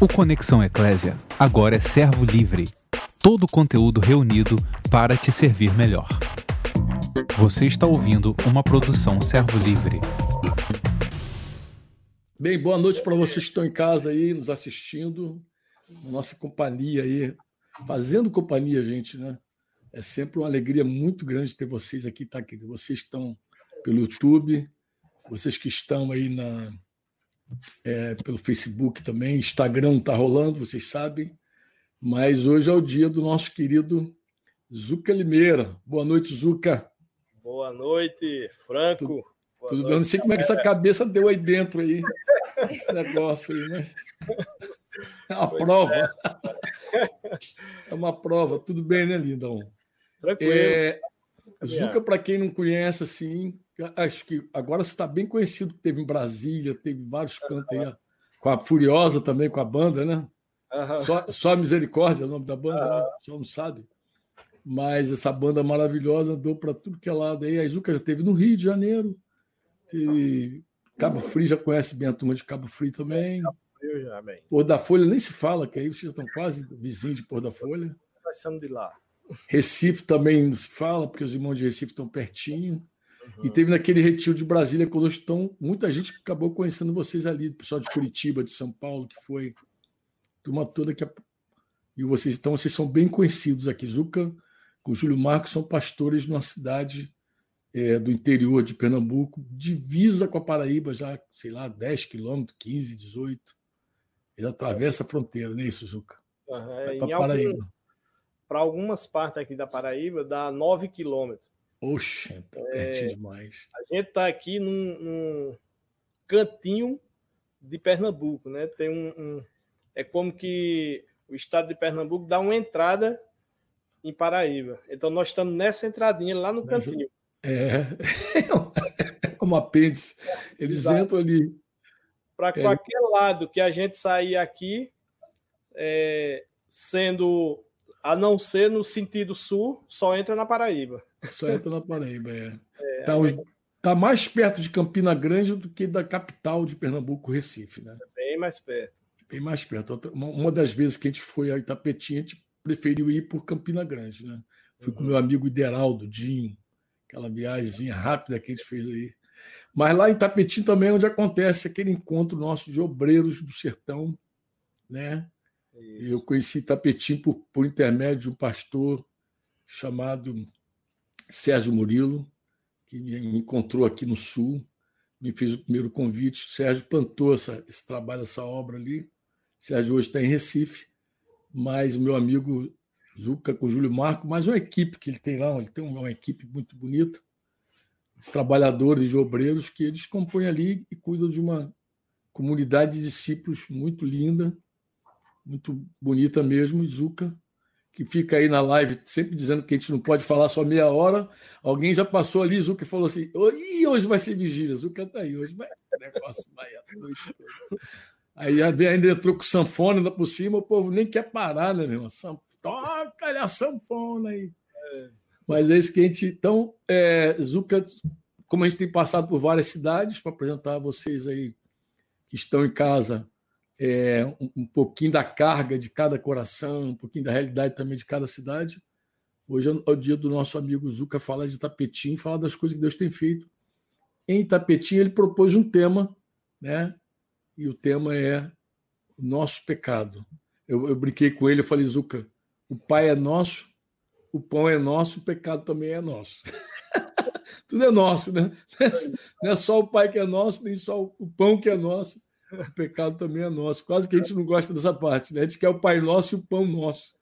O Conexão Eclésia agora é servo livre. Todo o conteúdo reunido para te servir melhor. Você está ouvindo uma produção servo livre. Bem, boa noite para vocês que estão em casa aí, nos assistindo, nossa companhia aí, fazendo companhia, gente, né? É sempre uma alegria muito grande ter vocês aqui, tá? aqui. Vocês estão pelo YouTube, vocês que estão aí na, é, pelo Facebook também, Instagram está rolando, vocês sabem. Mas hoje é o dia do nosso querido Zuca Limeira. Boa noite, Zuca. Boa noite, Franco. Tudo, Boa tudo noite, bem? Não sei como é que essa cabeça deu aí dentro aí, esse negócio aí, né? É uma Pois prova. É uma prova. Tudo bem, né, Lindão? Tranquilo. É, Zuca, para quem não conhece, assim, acho que agora você está bem conhecido, teve em Brasília, teve vários cantos aí, com a Furiosa também, com a banda, né? Só, só a Misericórdia é o nome da banda, né? Só não sabe. Mas essa banda maravilhosa andou para tudo que é lado aí. A Zuca já teve no Rio de Janeiro, teve Cabo Frio, já conhece bem a turma de Cabo Frio também. Eu já. Pôr da Folha nem se fala, que aí vocês já estão quase vizinhos de Pôr da Folha. Passando de lá. Recife também não se fala, porque os irmãos de Recife estão pertinho. Uhum. E teve naquele retiro de Brasília, quando estão muita gente que acabou conhecendo vocês ali, pessoal de Curitiba, de São Paulo, que foi turma toda que. E vocês, então, vocês são bem conhecidos aqui. Zuca com o Júlio Marcos são pastores numa cidade é, do interior de Pernambuco, divisa com a Paraíba, já, sei lá, 10 quilômetros, 15, 18. Ele atravessa a fronteira, não é isso, Zuca? Vai Em para algum- algumas partes aqui da Paraíba, dá 9 quilômetros. Oxe, tá pertinho demais. A gente está aqui num, num cantinho de Pernambuco, né? Tem um, um- É como que o estado de Pernambuco dá uma entrada em Paraíba. Então nós estamos nessa entradinha lá no cantinho. É, é um apêndice. Eles Exato. entram ali. Para É. qualquer lado que a gente sair aqui, é, sendo a não ser no sentido sul, só entra na Paraíba. Só entra na Paraíba. É. tá, os- tá mais perto de Campina Grande do que da capital de Pernambuco, Recife, né? Bem mais perto. Bem mais perto. Uma, das vezes que a gente foi a Itapetinha, a gente preferiu ir por Campina Grande, né? Fui com meu amigo Ideraldo, Dinho, aquela viagem rápida que a gente fez aí. Mas lá em Itapetim também é onde acontece aquele encontro nosso de obreiros do sertão, né? E Eu conheci Tapetim por, por intermédio de um pastor chamado Sérgio Murilo, que me encontrou aqui no Sul, me fez o primeiro convite. O Sérgio plantou essa, esse trabalho, essa obra ali. O Sérgio hoje está em Recife, mas o meu amigo Zuca com o Júlio Marco, mais uma equipe que ele tem lá, ele tem uma equipe muito bonita, os trabalhadores e obreiros que eles compõem ali e cuidam de uma comunidade de discípulos muito linda, muito bonita mesmo, Zuca, que fica aí na live sempre dizendo que a gente não pode falar só meia hora. Alguém já passou ali, Zuca, e falou assim: "Ô, Ih, hoje vai ser vigília, Zuca tá aí, hoje vai. O negócio vai a noite toda." Aí ainda entrou com sanfona ainda por cima, o povo nem quer parar, né, meu irmão? Sanf- Toca a sanfona aí. Mas é isso que a gente. Então, é, Zuca, como a gente tem passado por várias cidades, para apresentar a vocês aí que estão em casa é, um, um pouquinho da carga de cada coração, um pouquinho da realidade também de cada cidade. Hoje é o dia do nosso amigo Zuca falar de Tapetim, falar das coisas que Deus tem feito. Em Tapetim, ele propôs um tema, né? E o tema é o nosso pecado. Eu, eu brinquei com ele, eu falei, Zuca, o Pai é nosso, o pão é nosso, o pecado também é nosso. Tudo é nosso, né? Não é só o Pai que é nosso, nem só o pão que é nosso, o pecado também é nosso. Quase que a gente não gosta dessa parte, né? A gente quer o Pai nosso e o pão nosso.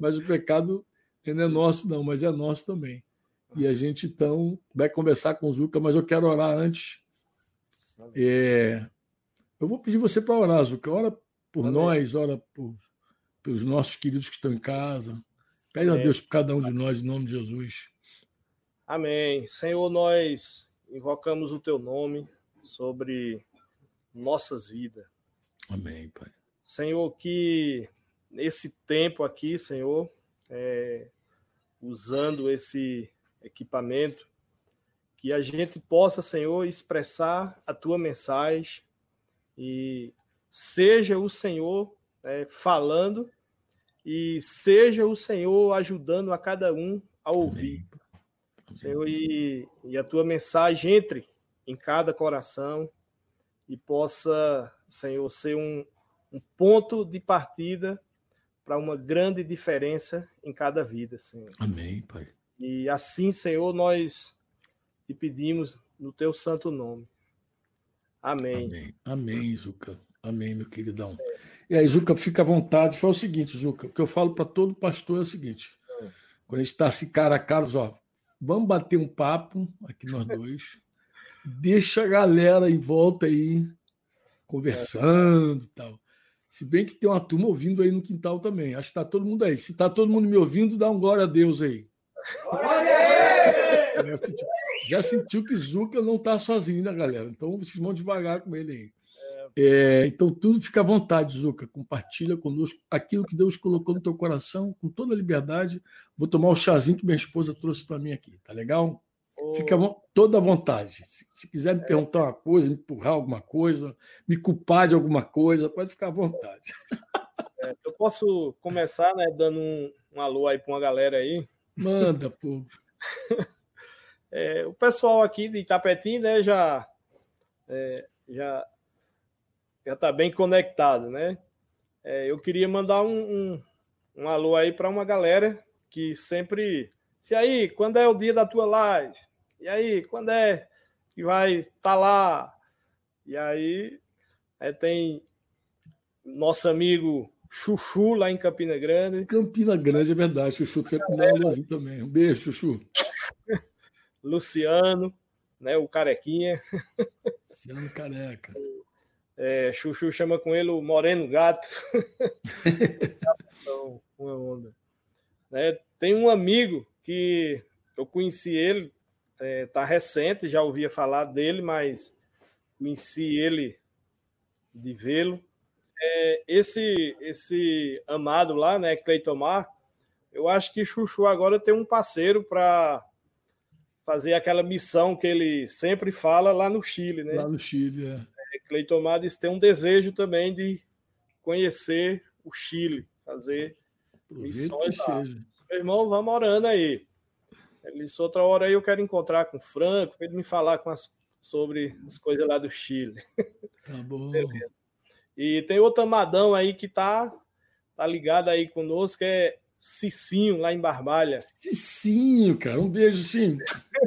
Mas o pecado não é nosso, não, mas é nosso também. E a gente, então, vai conversar com o Zuca, mas eu quero orar antes. É, Eu vou pedir você para orar, Zuca. Ora por Amém. nós, ora por, pelos nossos queridos que estão em casa. Pede a Amém. Deus por cada um de nós, em nome de Jesus. Amém. Senhor, nós invocamos o teu nome sobre nossas vidas. Amém, Pai. Senhor, que nesse tempo aqui, Senhor, é, usando esse equipamento, que a gente possa, Senhor, expressar a tua mensagem e seja o Senhor né, falando, e seja o Senhor ajudando a cada um a ouvir. Senhor, e, e a tua mensagem entre em cada coração e possa, Senhor, ser um, um ponto de partida para uma grande diferença em cada vida, Senhor. Amém, Pai. E assim, Senhor, nós te pedimos no teu santo nome. Amém. Amém, Amém Zuca. Amém, meu queridão. E aí, Zuca, fica à vontade. Foi o seguinte, Zuca, o que eu falo para todo pastor é o seguinte: quando a gente está assim, cara a cara, ó, vamos bater um papo aqui nós dois, deixa a galera em volta aí conversando e tal. Se bem que tem uma turma ouvindo aí no quintal também. Acho que está todo mundo aí. Se está todo mundo me ouvindo, dá um glória a Deus aí. Já sentiu, já sentiu que Zuca não está sozinho, né, galera? Então vocês vão devagar com ele aí. É, então, tudo fica à vontade, Zuca. Compartilha conosco aquilo que Deus colocou no teu coração, com toda a liberdade. Vou tomar o chazinho que minha esposa trouxe para mim aqui, tá legal? Fica toda à vontade. Se, se quiser me perguntar uma coisa, me empurrar alguma coisa, me culpar de alguma coisa, pode ficar à vontade. É, eu posso começar, né, dando um, um alô aí para uma galera aí. Manda, pô. É, o pessoal aqui de Itapetim, né, já é, já já está bem conectado, né? É, eu queria mandar um, um, um alô aí para uma galera que sempre se aí, quando é o dia da tua live? E aí, quando é que vai estar tá lá? E aí, é, tem nosso amigo Chuchu lá em Campina Grande. Campina Grande, é verdade. Chuchu sempre dá um também. Um beijo, Chuchu. Luciano, né, o Carequinha. Luciano Careca. É, Chuchu chama com ele o Moreno Gato. então, uma onda. Né, tem um amigo que eu conheci ele, é, tá recente, já ouvia falar dele, mas conheci ele de vê-lo. É, esse esse amado lá, né, Cleitomar, eu acho que Chuchu agora tem um parceiro para fazer aquela missão que ele sempre fala lá no Chile, né? Lá no Chile, é. é Cleitomar tem um desejo também de conhecer o Chile, fazer missões lá. Seja. Meu irmão, vamos orando aí. Ele disse, outra hora aí eu quero encontrar com o Franco, para ele me falar com as, sobre as coisas lá do Chile. Tá bom. E tem outro amadão aí que tá, tá ligado aí conosco, que é Cicinho, lá em Barbalha. Cicinho, cara. Um beijo, sim.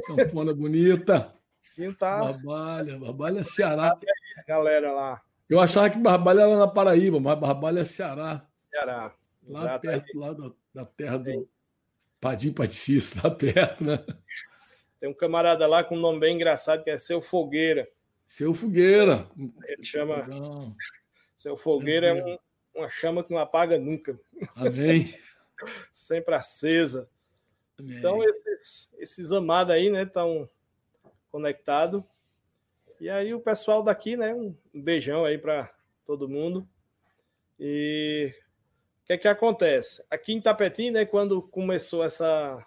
Sanfona bonita. Sim, tá. Barbalha, Barbalha, Ceará. Galera lá. Eu achava que Barbalha era na Paraíba, mas Barbalha é Ceará. Ceará. Lá Exato. perto, lá da, da terra do, Padim Paticício, lá perto, né? Tem um camarada lá com um nome bem engraçado que é Seu Fogueira. Seu Fogueira. Ele chama. Não. Seu Fogueira é um, uma chama que não apaga nunca. Amém. Sempre acesa. Amém. Então, esses, esses amados aí, né, estão conectados. E aí, o pessoal daqui, né, um beijão aí para todo mundo. E o que é que acontece? Aqui em Tapetim, né, quando começou essa,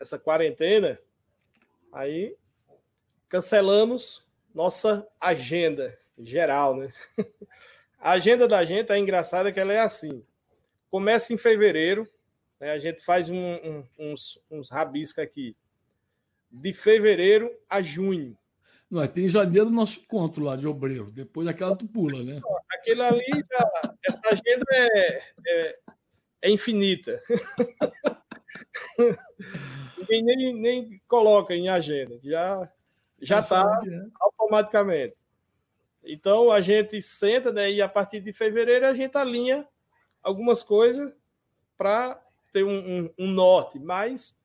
essa quarentena, aí cancelamos nossa agenda geral, né? A agenda da gente é engraçada que ela é assim. Começa em fevereiro, né, a gente faz um, um, uns, uns rabiscos aqui. De fevereiro a junho. Nós tem janeiro nosso encontro lá de obreiro. Depois aquela tu pula, né? Aquilo ali, já, essa agenda é, é, é infinita. Ninguém nem, nem coloca em agenda, já já está é. automaticamente. Então a gente senta, né, e a partir de fevereiro a gente alinha algumas coisas para ter um, um, um norte, mas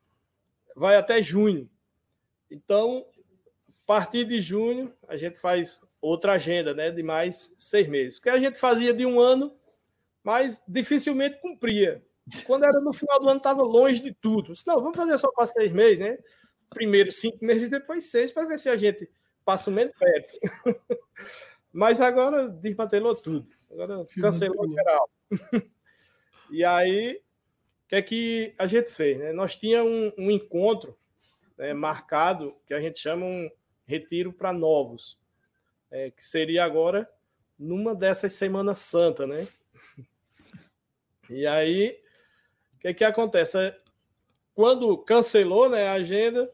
vai até junho. Então a partir de junho, a gente faz outra agenda, né? De mais seis meses. O que a gente fazia de um ano, mas dificilmente cumpria. Quando era no final do ano, estava longe de tudo. Disse, não, vamos fazer só para seis meses, né? Primeiro cinco meses, depois seis, para ver se a gente passa o menos perto. mas agora desmantelou tudo. Agora cancelou geral. e aí, o que é que a gente fez? Né? Nós tínhamos um, um encontro né, marcado, que a gente chama um retiro para novos, é, que seria agora numa dessas Semanas Santa, né? E aí, o que, que acontece? Quando cancelou né, a agenda,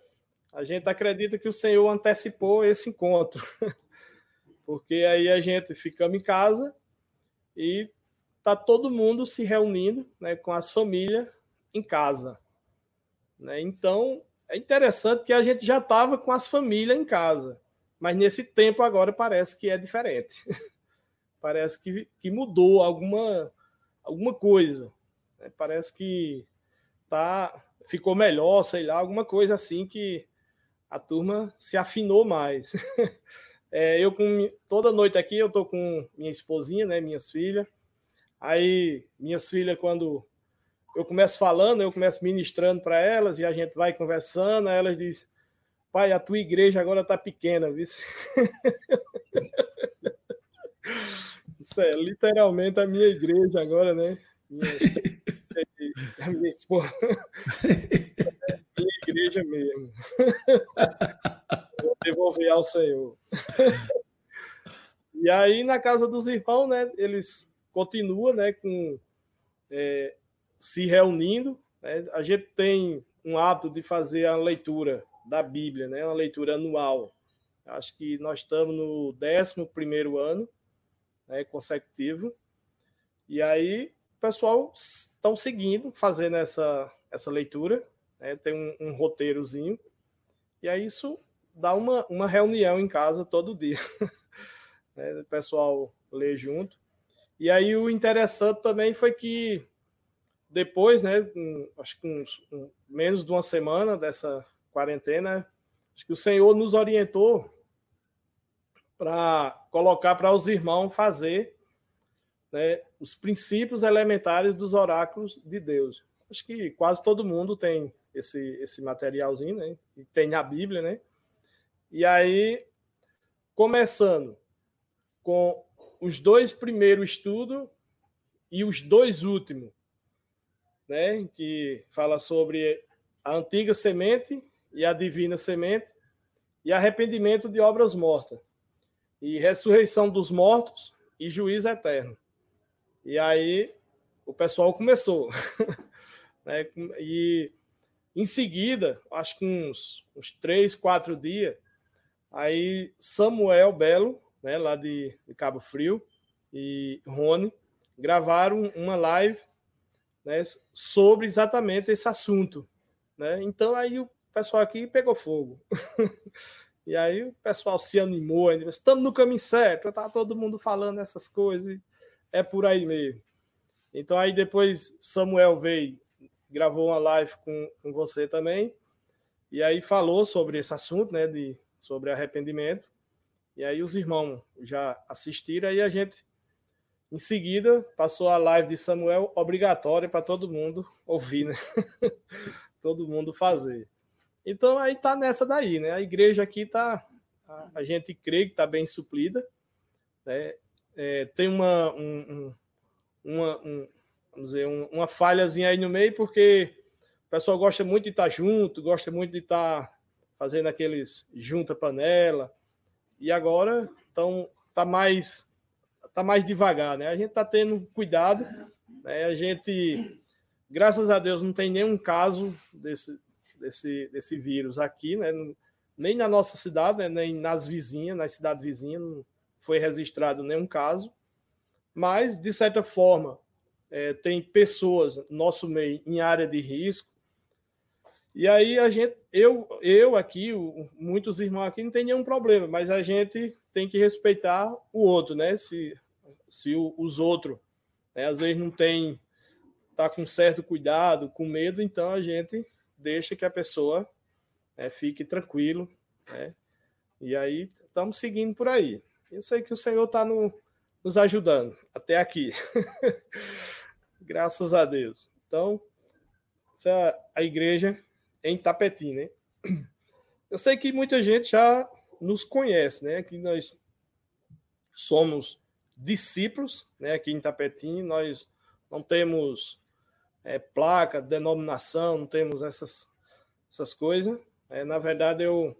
a gente acredita que o Senhor antecipou esse encontro. Porque aí a gente ficamos em casa e tá todo mundo se reunindo né, com as famílias em casa. Né? Então, é interessante que a gente já estava com as famílias em casa, mas nesse tempo agora parece que é diferente. parece que, que mudou alguma, alguma coisa. Né? Parece que tá, ficou melhor, sei lá, alguma coisa assim que a turma se afinou mais. é, eu com toda noite aqui eu tô com minha esposinha, né, minhas filhas. Aí minhas filhas quando eu começo falando, eu começo ministrando para elas e a gente vai conversando, elas dizem: "Pai, a tua igreja agora tá pequena, viu?" Isso é literalmente a minha igreja agora, né? Minha, a minha esposa igreja mesmo. Vou devolver ao Senhor. e aí, na casa dos irmãos, né, eles continuam né, com, é, se reunindo. Né? A gente tem um hábito de fazer a leitura da Bíblia, né, uma leitura anual. Acho que nós estamos no 11 ano né, consecutivo. E aí, o pessoal estão seguindo, fazendo essa, essa leitura né? tem um, um, roteirozinho, e aí isso dá uma, uma reunião em casa todo dia. né? O pessoal lê junto. E aí o interessante também foi que depois, né, acho que uns, um, menos de uma semana dessa quarentena, acho que o Senhor nos orientou para colocar para os irmãos fazer né, os princípios elementares dos oráculos de Deus. Acho que quase todo mundo tem esse, esse materialzinho, né? E tem a Bíblia, né? E aí, começando com os dois primeiros estudos e os dois últimos, né? Que fala sobre a antiga semente e a divina semente e arrependimento de obras mortas e ressurreição dos mortos e juízo eterno. E aí o pessoal começou. né? E em seguida, acho que uns, uns três, quatro dias, aí Samuel Belo, né, lá de, de Cabo Frio, e Rony, gravaram uma live né, sobre exatamente esse assunto. Né? Então aí o pessoal aqui pegou fogo. e aí o pessoal se animou, estamos no caminho certo, tá todo mundo falando essas coisas, é por aí mesmo. Então aí depois Samuel veio gravou uma live com, com você também, e aí falou sobre esse assunto, né, de, sobre arrependimento, e aí os irmãos já assistiram, aí a gente, em seguida, passou a live de Samuel obrigatória para todo mundo ouvir, né? todo mundo fazer. Então aí tá nessa daí, né? A igreja aqui tá, a, gente crê que tá bem suplida, né? É, tem uma, um, um, uma, um, vamos dizer, um, uma falhazinha aí no meio, porque o pessoal gosta muito de estar junto, gosta muito de estar fazendo aqueles junta panela. E agora então tá mais tá mais devagar, né? A gente tá tendo cuidado, né? A gente graças a Deus não tem nenhum caso desse desse desse vírus aqui, né? Nem na nossa cidade, né? nem nas vizinhas, nas cidades vizinhas não foi registrado nenhum caso. Mas de certa forma, é, tem pessoas nosso meio em área de risco. E aí a gente, eu, eu aqui, muitos irmãos aqui não tem nenhum problema, mas a gente tem que respeitar o outro, né? Se, se os outros, né, às vezes não tem, tá com certo cuidado, com medo, então a gente deixa que a pessoa né, fique tranquilo, né? E aí estamos seguindo por aí. Eu sei que o Senhor está no, nos ajudando até aqui. Graças a Deus. Então, essa é a igreja em Tapetim, né? Eu sei que muita gente já nos conhece, né? Que nós somos discípulos, né? Aqui em Tapetim, nós não temos é, placa, denominação, não temos essas, essas coisas. É, na verdade, eu,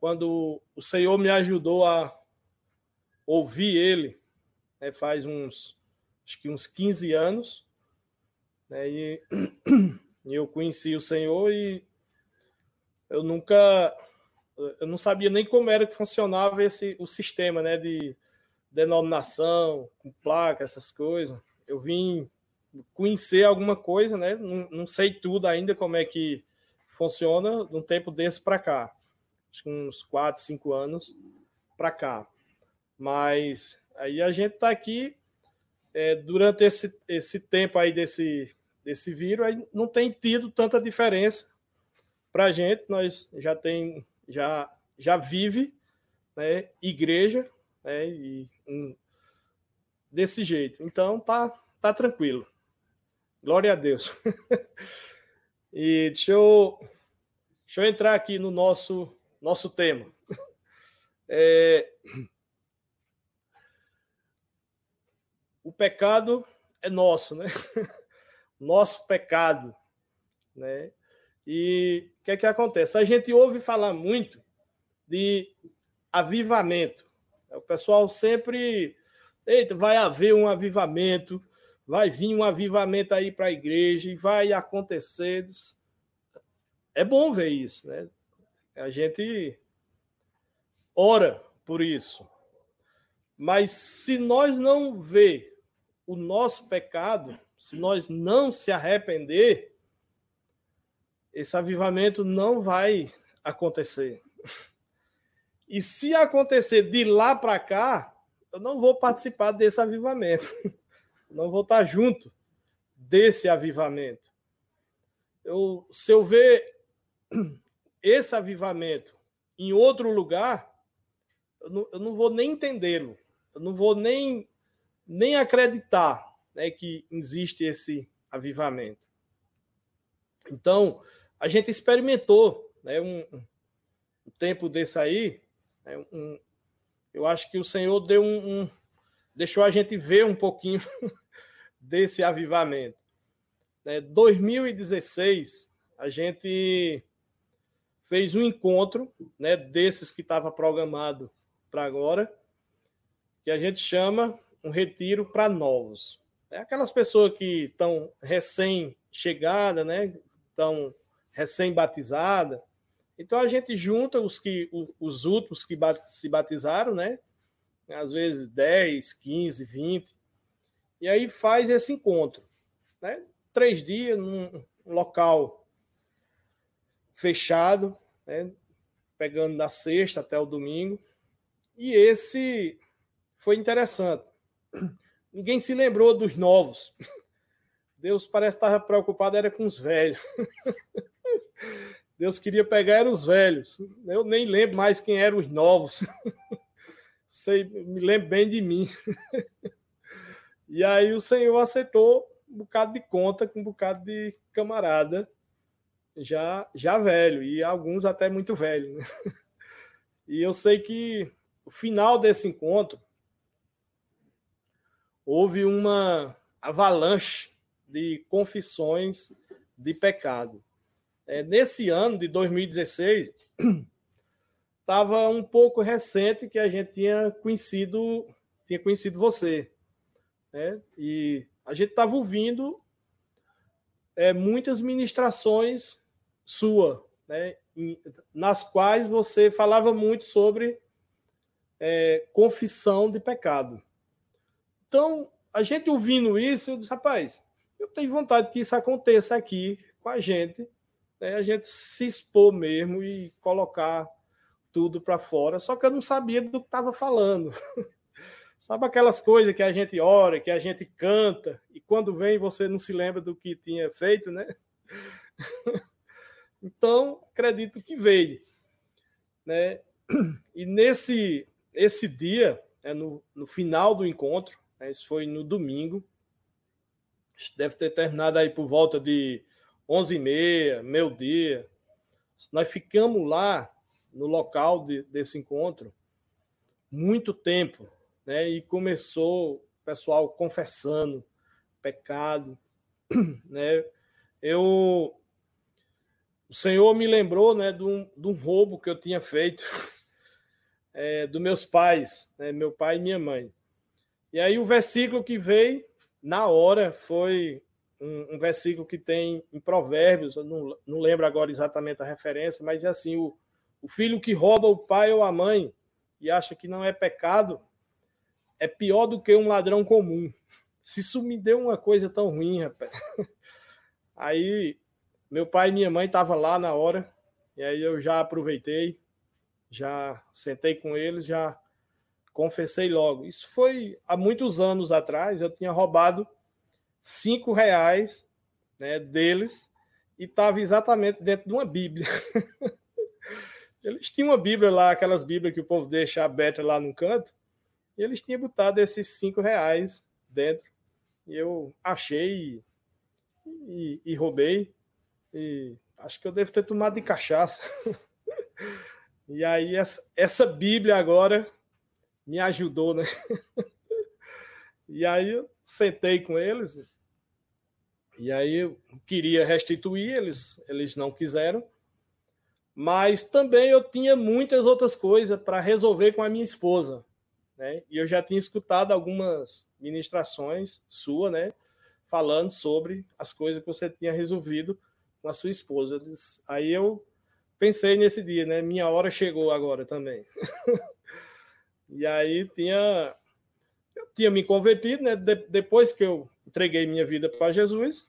quando o Senhor me ajudou a ouvir Ele, né, faz uns acho que uns 15 anos, Né? E, e eu conheci o Senhor e eu nunca eu não sabia nem como era que funcionava esse o sistema, né, de denominação, com placa, essas coisas. Eu vim conhecer alguma coisa, né? Não, não sei tudo ainda como é que funciona de um tempo desse para cá. Acho que uns 4, 5 anos para cá. Mas aí a gente está aqui é, durante esse, esse tempo aí desse, desse vírus, aí não tem tido tanta diferença para a gente. Nós já tem já já vive né, igreja né, e um, desse jeito. Então tá tá tranquilo. Glória a Deus. e deixa eu, deixa eu entrar aqui no nosso, nosso tema. É, o pecado é nosso, né? Nosso pecado, né? E o que é que acontece? A gente ouve falar muito de avivamento. O pessoal sempre, eita, vai haver um avivamento, vai vir um avivamento aí para a igreja e vai acontecer. É bom ver isso, né? A gente ora por isso. Mas se nós não ver o nosso pecado, se nós não se arrepender, esse avivamento não vai acontecer. E se acontecer de lá para cá, eu não vou participar desse avivamento não vou estar junto desse avivamento. Eu, se eu ver esse avivamento em outro lugar, eu não, eu não vou nem entendê-lo, eu não vou nem, nem acreditar né, que existe esse avivamento. Então, a gente experimentou né, um, um tempo desse aí, né, um, eu acho que o Senhor deu um, um deixou a gente ver um pouquinho desse avivamento. Né? 2016, a gente fez um encontro né, desses que estava programado para agora, que a gente chama um retiro para novos. É aquelas pessoas que estão recém-chegadas, né, estão recém-batizadas. Então a gente junta os que os últimos que se batizaram, né? Às vezes 10, 15, 20, e aí faz esse encontro. Né? Três dias num local fechado, né? pegando da sexta até o domingo. E esse foi interessante. Ninguém se lembrou dos novos. Deus parece estar preocupado era com os velhos. Deus queria pegar os velhos. Eu nem lembro mais quem eram os novos. Sei, me lembro bem de mim. E aí o senhor aceitou um bocado de conta com um bocado de camarada já já velho e alguns até muito velho. Né? E eu sei que o final desse encontro houve uma avalanche de confissões de pecado. É, nesse ano de 2016 estava um pouco recente que a gente tinha conhecido tinha conhecido você né? E a gente estava ouvindo é, muitas ministrações sua, né? nas quais você falava muito sobre é, confissão de pecado. Então, a gente ouvindo isso, eu disse, rapaz, eu tenho vontade que isso aconteça aqui com a gente, né? a gente se expor mesmo e colocar tudo para fora, só que eu não sabia do que estava falando. Sabe aquelas coisas que a gente ora, que a gente canta, e quando vem você não se lembra do que tinha feito, né? então, acredito que veio. Né? E nesse esse dia, é no, no final do encontro, né? isso foi no domingo, deve ter terminado aí por volta de 11h30, meu dia. Nós ficamos lá no local de, desse encontro muito tempo, né? E começou o pessoal confessando pecado, né? Eu o Senhor me lembrou, né, de um, de um roubo que eu tinha feito é, dos meus pais, né, meu pai e minha mãe. E aí o versículo que veio na hora foi um, um, versículo que tem em Provérbios, não, não lembro agora exatamente a referência, mas é assim: o, o filho que rouba o pai ou a mãe e acha que não é pecado é pior do que um ladrão comum. Se isso me deu uma coisa tão ruim, rapaz. Aí meu pai e minha mãe estavam lá na hora, e aí eu já aproveitei, já sentei com eles, já confessei logo. Isso foi há muitos anos atrás, eu tinha roubado cinco reais né, deles e estava exatamente dentro de uma Bíblia. eles tinham uma Bíblia lá, aquelas Bíblias que o povo deixa aberta lá no canto, e eles tinham botado esses cinco reais dentro. E eu achei e, e roubei. E acho que eu devo ter tomado de cachaça. e aí, essa, essa Bíblia agora me ajudou, né? e aí sentei com eles. E aí eu queria restituir, eles, eles não quiseram. Mas também eu tinha muitas outras coisas para resolver com a minha esposa. Né? E eu já tinha escutado algumas ministrações sua, né? Falando sobre as coisas que você tinha resolvido com a sua esposa. Aí eu pensei nesse dia, né? Minha hora chegou agora também. e aí tinha tinha me convertido, né? De, depois que eu entreguei minha vida para Jesus,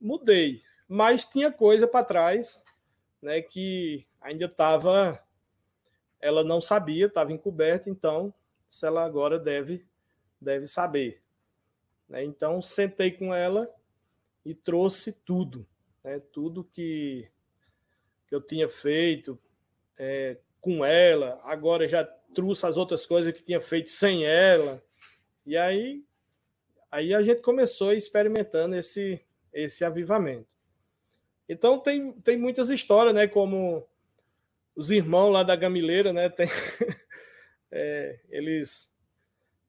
mudei, mas tinha coisa para trás, né? Que ainda estava, ela não sabia, estava encoberta, então se ela agora deve deve saber. Né? Então sentei com ela e trouxe tudo né, tudo que, que eu tinha feito é, com ela, agora já trouxe as outras coisas que tinha feito sem ela. E aí, aí a gente começou experimentando esse, esse avivamento. Então tem, tem muitas histórias, né? Como os irmãos lá da Gamileira, né? Tem, é, eles,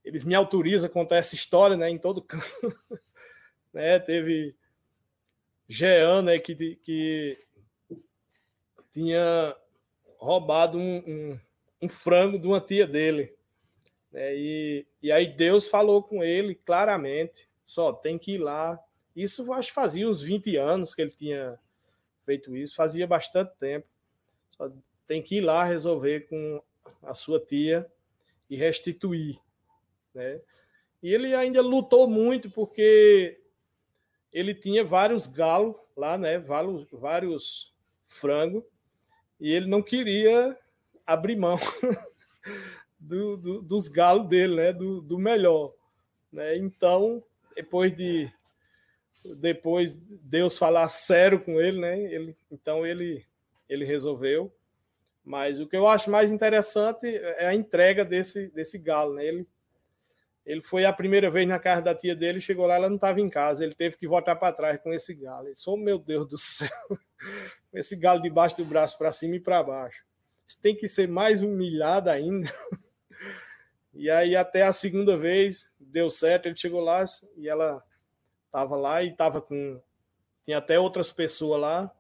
eles me autorizam a contar essa história, né? Em todo canto. né? Teve Jean, né, que, que tinha roubado um, um, um, frango de uma tia dele. Né, e, e aí Deus falou com ele claramente: só tem que ir lá. Isso acho que fazia uns 20 anos que ele tinha feito isso, fazia bastante tempo. Só tem que ir lá resolver com a sua tia e restituir. Né? E ele ainda lutou muito porque ele tinha vários galos lá, né? Vários, vários frangos, e ele não queria abrir mão do, do, dos galos dele, né? Do, do melhor. Né? Então, depois de depois Deus falar sério com ele, né? Ele, então ele ele resolveu. Mas o que eu acho mais interessante é a entrega desse, desse galo, né? Ele ele foi a primeira vez na casa da tia dele, chegou lá, ela não estava em casa. Ele teve que voltar para trás com esse galo. Ele disse: Oh, meu Deus do céu, esse galo debaixo do braço, para cima e para baixo. Isso tem que ser mais humilhado ainda. E aí, até a segunda vez, deu certo. Ele chegou lá e ela estava lá e estava com. Tinha até outras pessoas lá,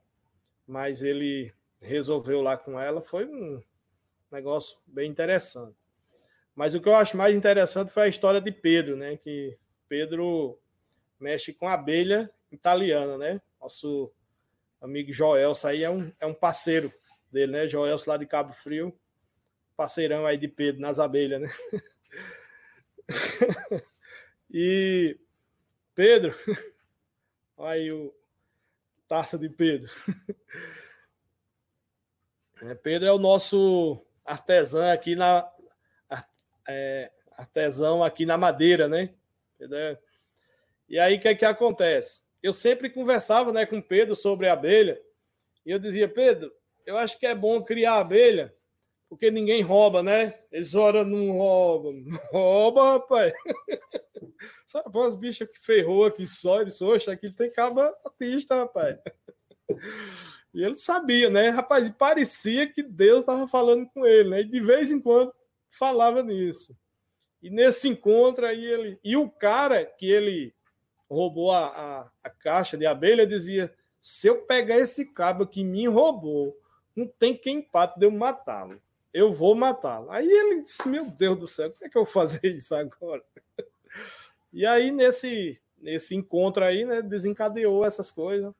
mas ele resolveu lá com ela. Foi um negócio bem interessante. Mas o que eu acho mais interessante foi a história de Pedro, né? Que Pedro mexe com abelha italiana, né? Nosso amigo Joelso aí é um, é um parceiro dele, né? Joelso lá de Cabo Frio, parceirão aí de Pedro nas abelhas, né? e Pedro, aí o taça de Pedro. É, Pedro é o nosso artesão aqui na, é, artesão aqui na madeira, né? Entendeu? E aí o que é que acontece? Eu sempre conversava né, com Pedro sobre abelha, e eu dizia, Pedro, eu acho que é bom criar abelha, porque ninguém rouba, né? Eles ora não roubam. Rouba, rapaz. Sabe as bichas que ferrou aqui só, ele disse, oxe, aqui tem caba artista, rapaz. E ele sabia, né? Rapaz, parecia que Deus estava falando com ele, né? E de vez em quando falava nisso. E nesse encontro aí ele. E o cara que ele roubou a, a, a caixa de abelha dizia: se eu pegar esse cabo que me roubou, não tem quem empate de eu matá-lo. Eu vou matá-lo. Aí ele disse: Meu Deus do céu, como é que eu vou fazer isso agora? E aí, nesse, nesse encontro aí, né, desencadeou essas coisas.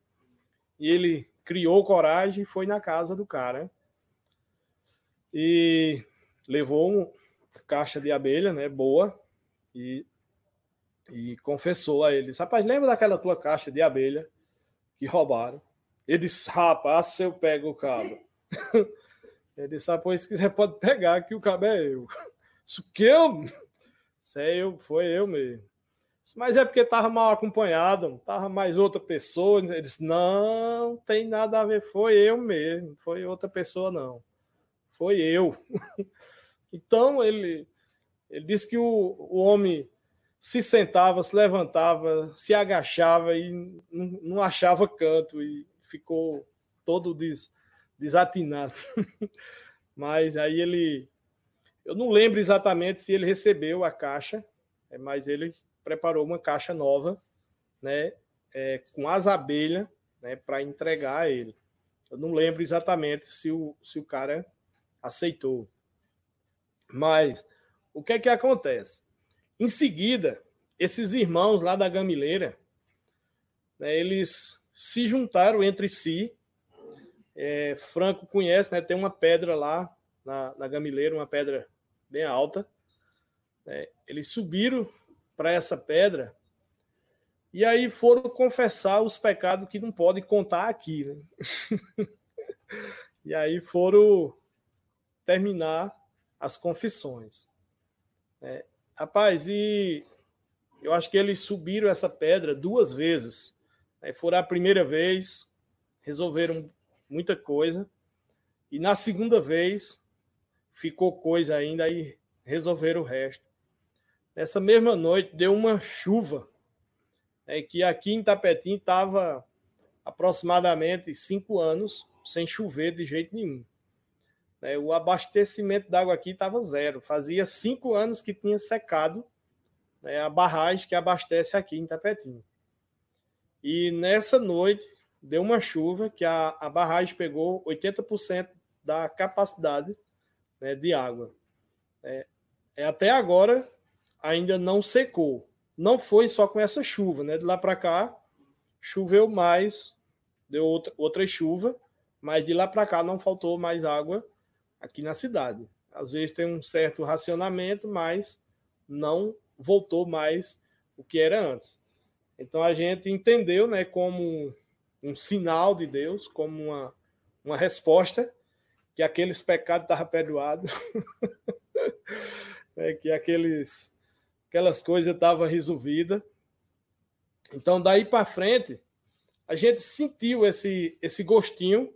E ele criou coragem e foi na casa do cara. E levou uma caixa de abelha, né, boa, e, e confessou a ele: Rapaz, lembra daquela tua caixa de abelha que roubaram? Ele disse: Rapaz, se eu pego o cabo. ele disse: Ah, pois se quiser pode pegar, que o cabo é eu. Isso que eu. Sei eu, foi eu mesmo. Mas é porque estava mal acompanhado, estava mais outra pessoa. Ele disse: Não, tem nada a ver, foi eu mesmo, foi outra pessoa, não. Foi eu. então ele, ele disse que o, o homem se sentava, se levantava, se agachava e não, não achava canto e ficou todo des, desatinado. mas aí ele. Eu não lembro exatamente se ele recebeu a caixa, é, mas ele preparou uma caixa nova, né, é, com as abelhas, né, para entregar a ele. Eu não lembro exatamente se o, se o cara aceitou. Mas o que é que acontece? Em seguida, esses irmãos lá da Gamileira, né, eles se juntaram entre si. É, Franco conhece, né, tem uma pedra lá na, na Gamileira, uma pedra bem alta. Né, eles subiram para essa pedra e aí foram confessar os pecados que não pode contar aqui. Né? e aí foram terminar as confissões. É, rapaz, e eu acho que eles subiram essa pedra duas vezes. Aí foram a primeira vez, resolveram muita coisa, e na segunda vez ficou coisa ainda, aí resolveram o resto. Nessa mesma noite deu uma chuva, é que aqui em Tapetim estava aproximadamente cinco anos sem chover de jeito nenhum. É, o abastecimento d'água aqui estava zero. Fazia cinco anos que tinha secado né, a barragem que abastece aqui em Tapetim. E nessa noite deu uma chuva que a, a barragem pegou 80% da capacidade né, de água. É, é, até agora ainda não secou. Não foi só com essa chuva, né? De lá para cá choveu mais, deu outra, outra chuva, mas de lá para cá não faltou mais água aqui na cidade. Às vezes tem um certo racionamento, mas não voltou mais o que era antes. Então a gente entendeu, né, como um sinal de Deus, como uma, uma resposta que aqueles pecados estavam perdoados, né, que aqueles aquelas coisas estavam resolvidas. Então, daí para frente, a gente sentiu esse, esse gostinho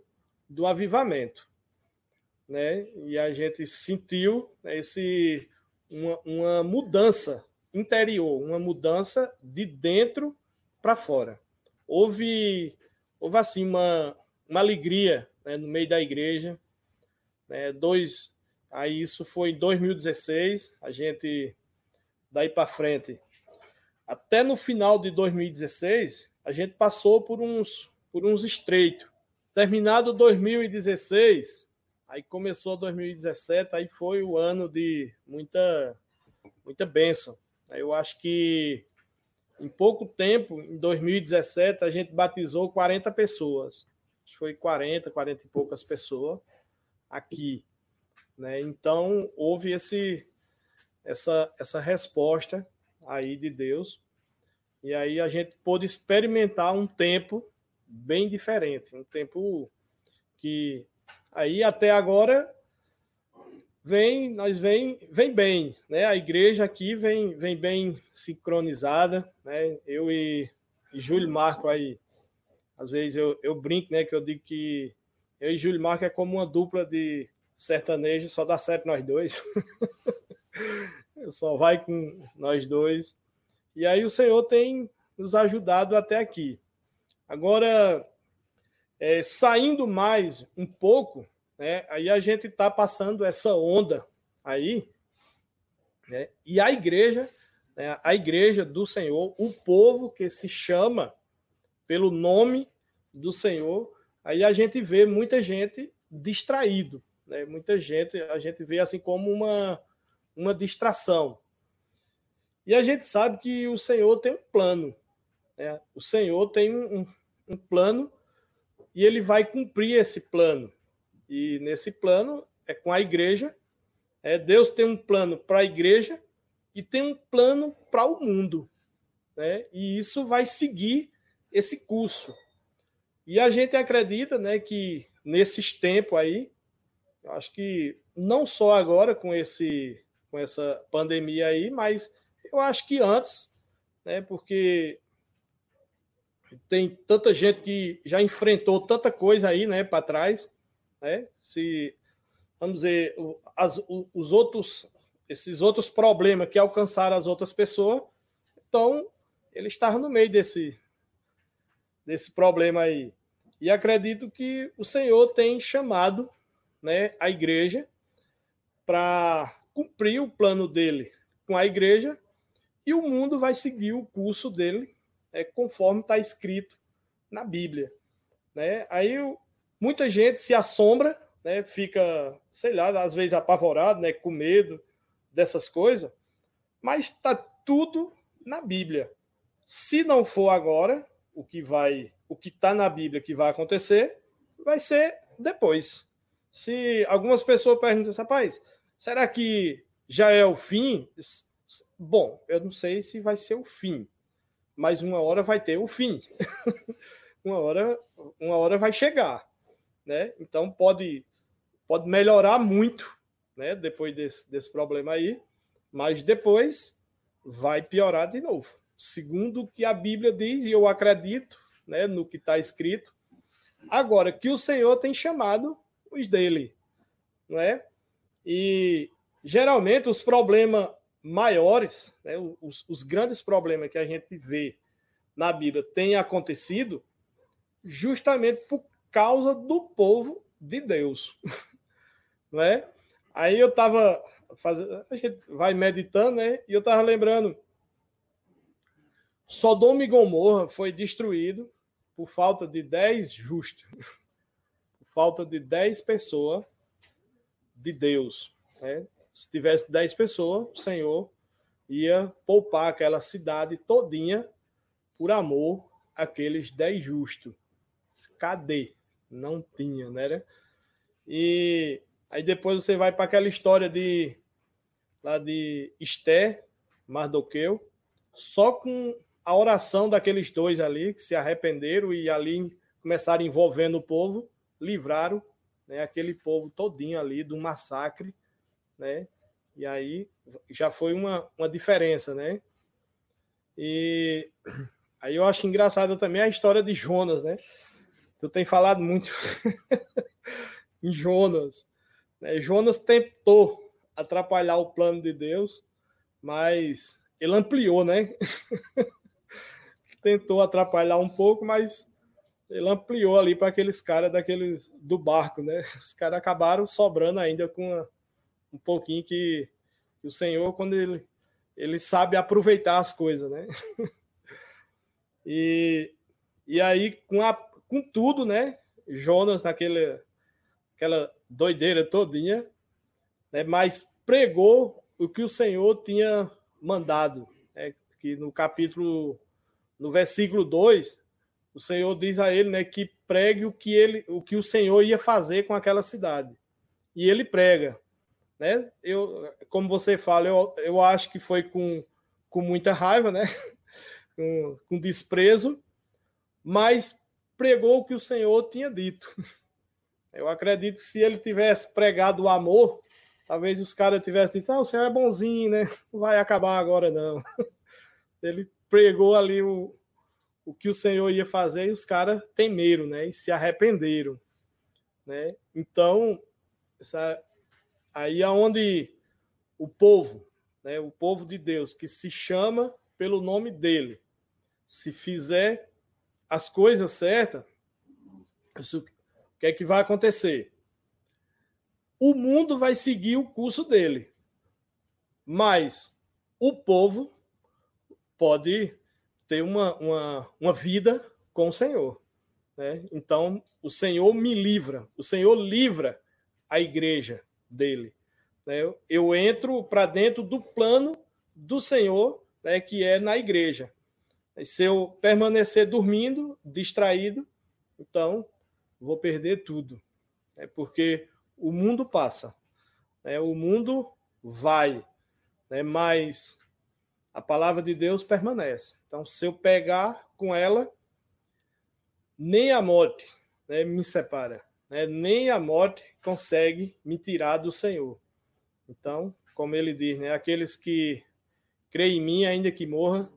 do avivamento. Né? E a gente sentiu esse, uma, uma mudança interior, uma mudança de dentro para fora. Houve, houve assim uma, uma alegria né, no meio da igreja. Né, dois, aí isso foi em 2016, a gente daí para frente. Até no final de 2016, a gente passou por uns, por uns estreitos. Terminado 2016, aí começou 2017, aí foi o ano de muita, muita bênção. Eu acho que em pouco tempo, em 2017, a gente batizou 40 pessoas. Foi 40, 40 e poucas pessoas aqui. Né? Então, houve esse, essa, essa resposta aí de Deus. E aí a gente pôde experimentar um tempo bem diferente, um tempo que aí até agora vem, nós vem, vem bem, né? A igreja aqui vem, vem bem sincronizada, né? Eu e, e Júlio Marco aí, às vezes eu, eu brinco, né? Que eu digo que eu e Júlio Marco é como uma dupla de sertanejo, só dá certo nós dois. Só vai com nós dois. E aí o Senhor tem nos ajudado até aqui. Agora, é, saindo mais um pouco, né, aí a gente está passando essa onda aí, né, e a igreja, né, a igreja do Senhor, o povo que se chama pelo nome do Senhor, aí a gente vê muita gente distraído, né, muita gente, a gente vê assim como uma uma distração. E a gente sabe que o Senhor tem um plano Né? O Senhor tem um, um plano e ele vai cumprir esse plano. E nesse plano é com a igreja. É, Deus tem um plano para a igreja e tem um plano para o mundo. Né? E isso vai seguir esse curso. E a gente acredita né, que nesses tempos aí, acho que não só agora com, esse, com essa pandemia aí, mas eu acho que antes, né, porque tem tanta gente que já enfrentou tanta coisa aí né, para trás. Né? Se, vamos dizer, as, os outros, esses outros problemas que alcançaram as outras pessoas, então ele estava no meio desse, desse problema aí. E acredito que o Senhor tem chamado né, a igreja para cumprir o plano dele com a igreja e o mundo vai seguir o curso dele é, conforme está escrito na Bíblia. Né? Aí muita gente se assombra, né, fica, sei lá, às vezes apavorado, né, com medo dessas coisas, mas está tudo na Bíblia. Se não for agora, o que vai, o que está na Bíblia que vai acontecer, vai ser depois. Se algumas pessoas perguntam, rapaz, será que já é o fim? Bom, eu não sei se vai ser o fim, mas uma hora vai ter o fim. uma hora, uma hora vai chegar, né? Então pode pode melhorar muito, né? Depois desse, desse problema aí, mas depois vai piorar de novo. Segundo o que a Bíblia diz e eu acredito, né? No que está escrito. Agora que o Senhor tem chamado os dele, né? E geralmente os problemas maiores, né, os, os grandes problemas que a gente vê na Bíblia têm acontecido justamente por causa do povo de Deus. né? Aí eu estava fazendo, a gente vai meditando, né? E eu estava lembrando Sodoma e Gomorra foi destruído por falta de 10 justos, por falta de 10 pessoas de Deus. Né? Se tivesse 10 pessoas, o Senhor ia poupar aquela cidade todinha por amor àqueles 10 justos. Cadê? Não tinha, né? E aí depois você vai para aquela história de lá de Esté, Mardoqueu, só com a oração daqueles dois ali que se arrependeram e ali começaram envolvendo o povo, livraram né, aquele povo todinho ali do massacre né? E aí já foi uma, uma diferença, né? E aí eu acho engraçada também a história de Jonas, né? Tu tem falado muito em Jonas. Né? Jonas tentou atrapalhar o plano de Deus, mas ele ampliou, né? tentou atrapalhar um pouco, mas ele ampliou ali para aqueles caras daqueles do barco, né? Os caras acabaram sobrando ainda com a, um pouquinho que, que o Senhor, quando ele, ele sabe aproveitar as coisas, né? e, e aí, com, a, com tudo, né? Jonas, naquele, aquela doideira todinha, né? mas pregou o que o Senhor tinha mandado. Né? Que no capítulo, no versículo 2, o Senhor diz a ele né, que pregue o que, ele, o que o Senhor ia fazer com aquela cidade. E ele prega né? Eu, como você fala, eu, eu acho que foi com, com muita raiva, né? com, com desprezo, mas pregou o que o Senhor tinha dito. Eu acredito que se ele tivesse pregado o amor, talvez os caras tivessem dito: ah, o Senhor é bonzinho, né? Não vai acabar agora, não. Ele pregou ali o, o que o Senhor ia fazer e os caras temeram, né? E se arrependeram, né? Então, essa, Aí aonde é o povo, né, o povo de Deus, que se chama pelo nome dele, se fizer as coisas certas, o que é que vai acontecer? O mundo vai seguir o curso dele, mas o povo pode ter uma, uma, uma vida com o Senhor. Né? Então, o Senhor me livra, o Senhor livra a igreja dele. Né? Eu, eu entro para dentro do plano do Senhor, né, que é na igreja. Se eu permanecer dormindo, distraído, então vou perder tudo. É porque o mundo passa, né? o mundo vai, né? mas a palavra de Deus permanece. Então, se eu pegar com ela, nem a morte né, me separa, né? nem a morte consegue me tirar do Senhor. Então, como ele diz, né, aqueles que creem em mim, ainda que morra,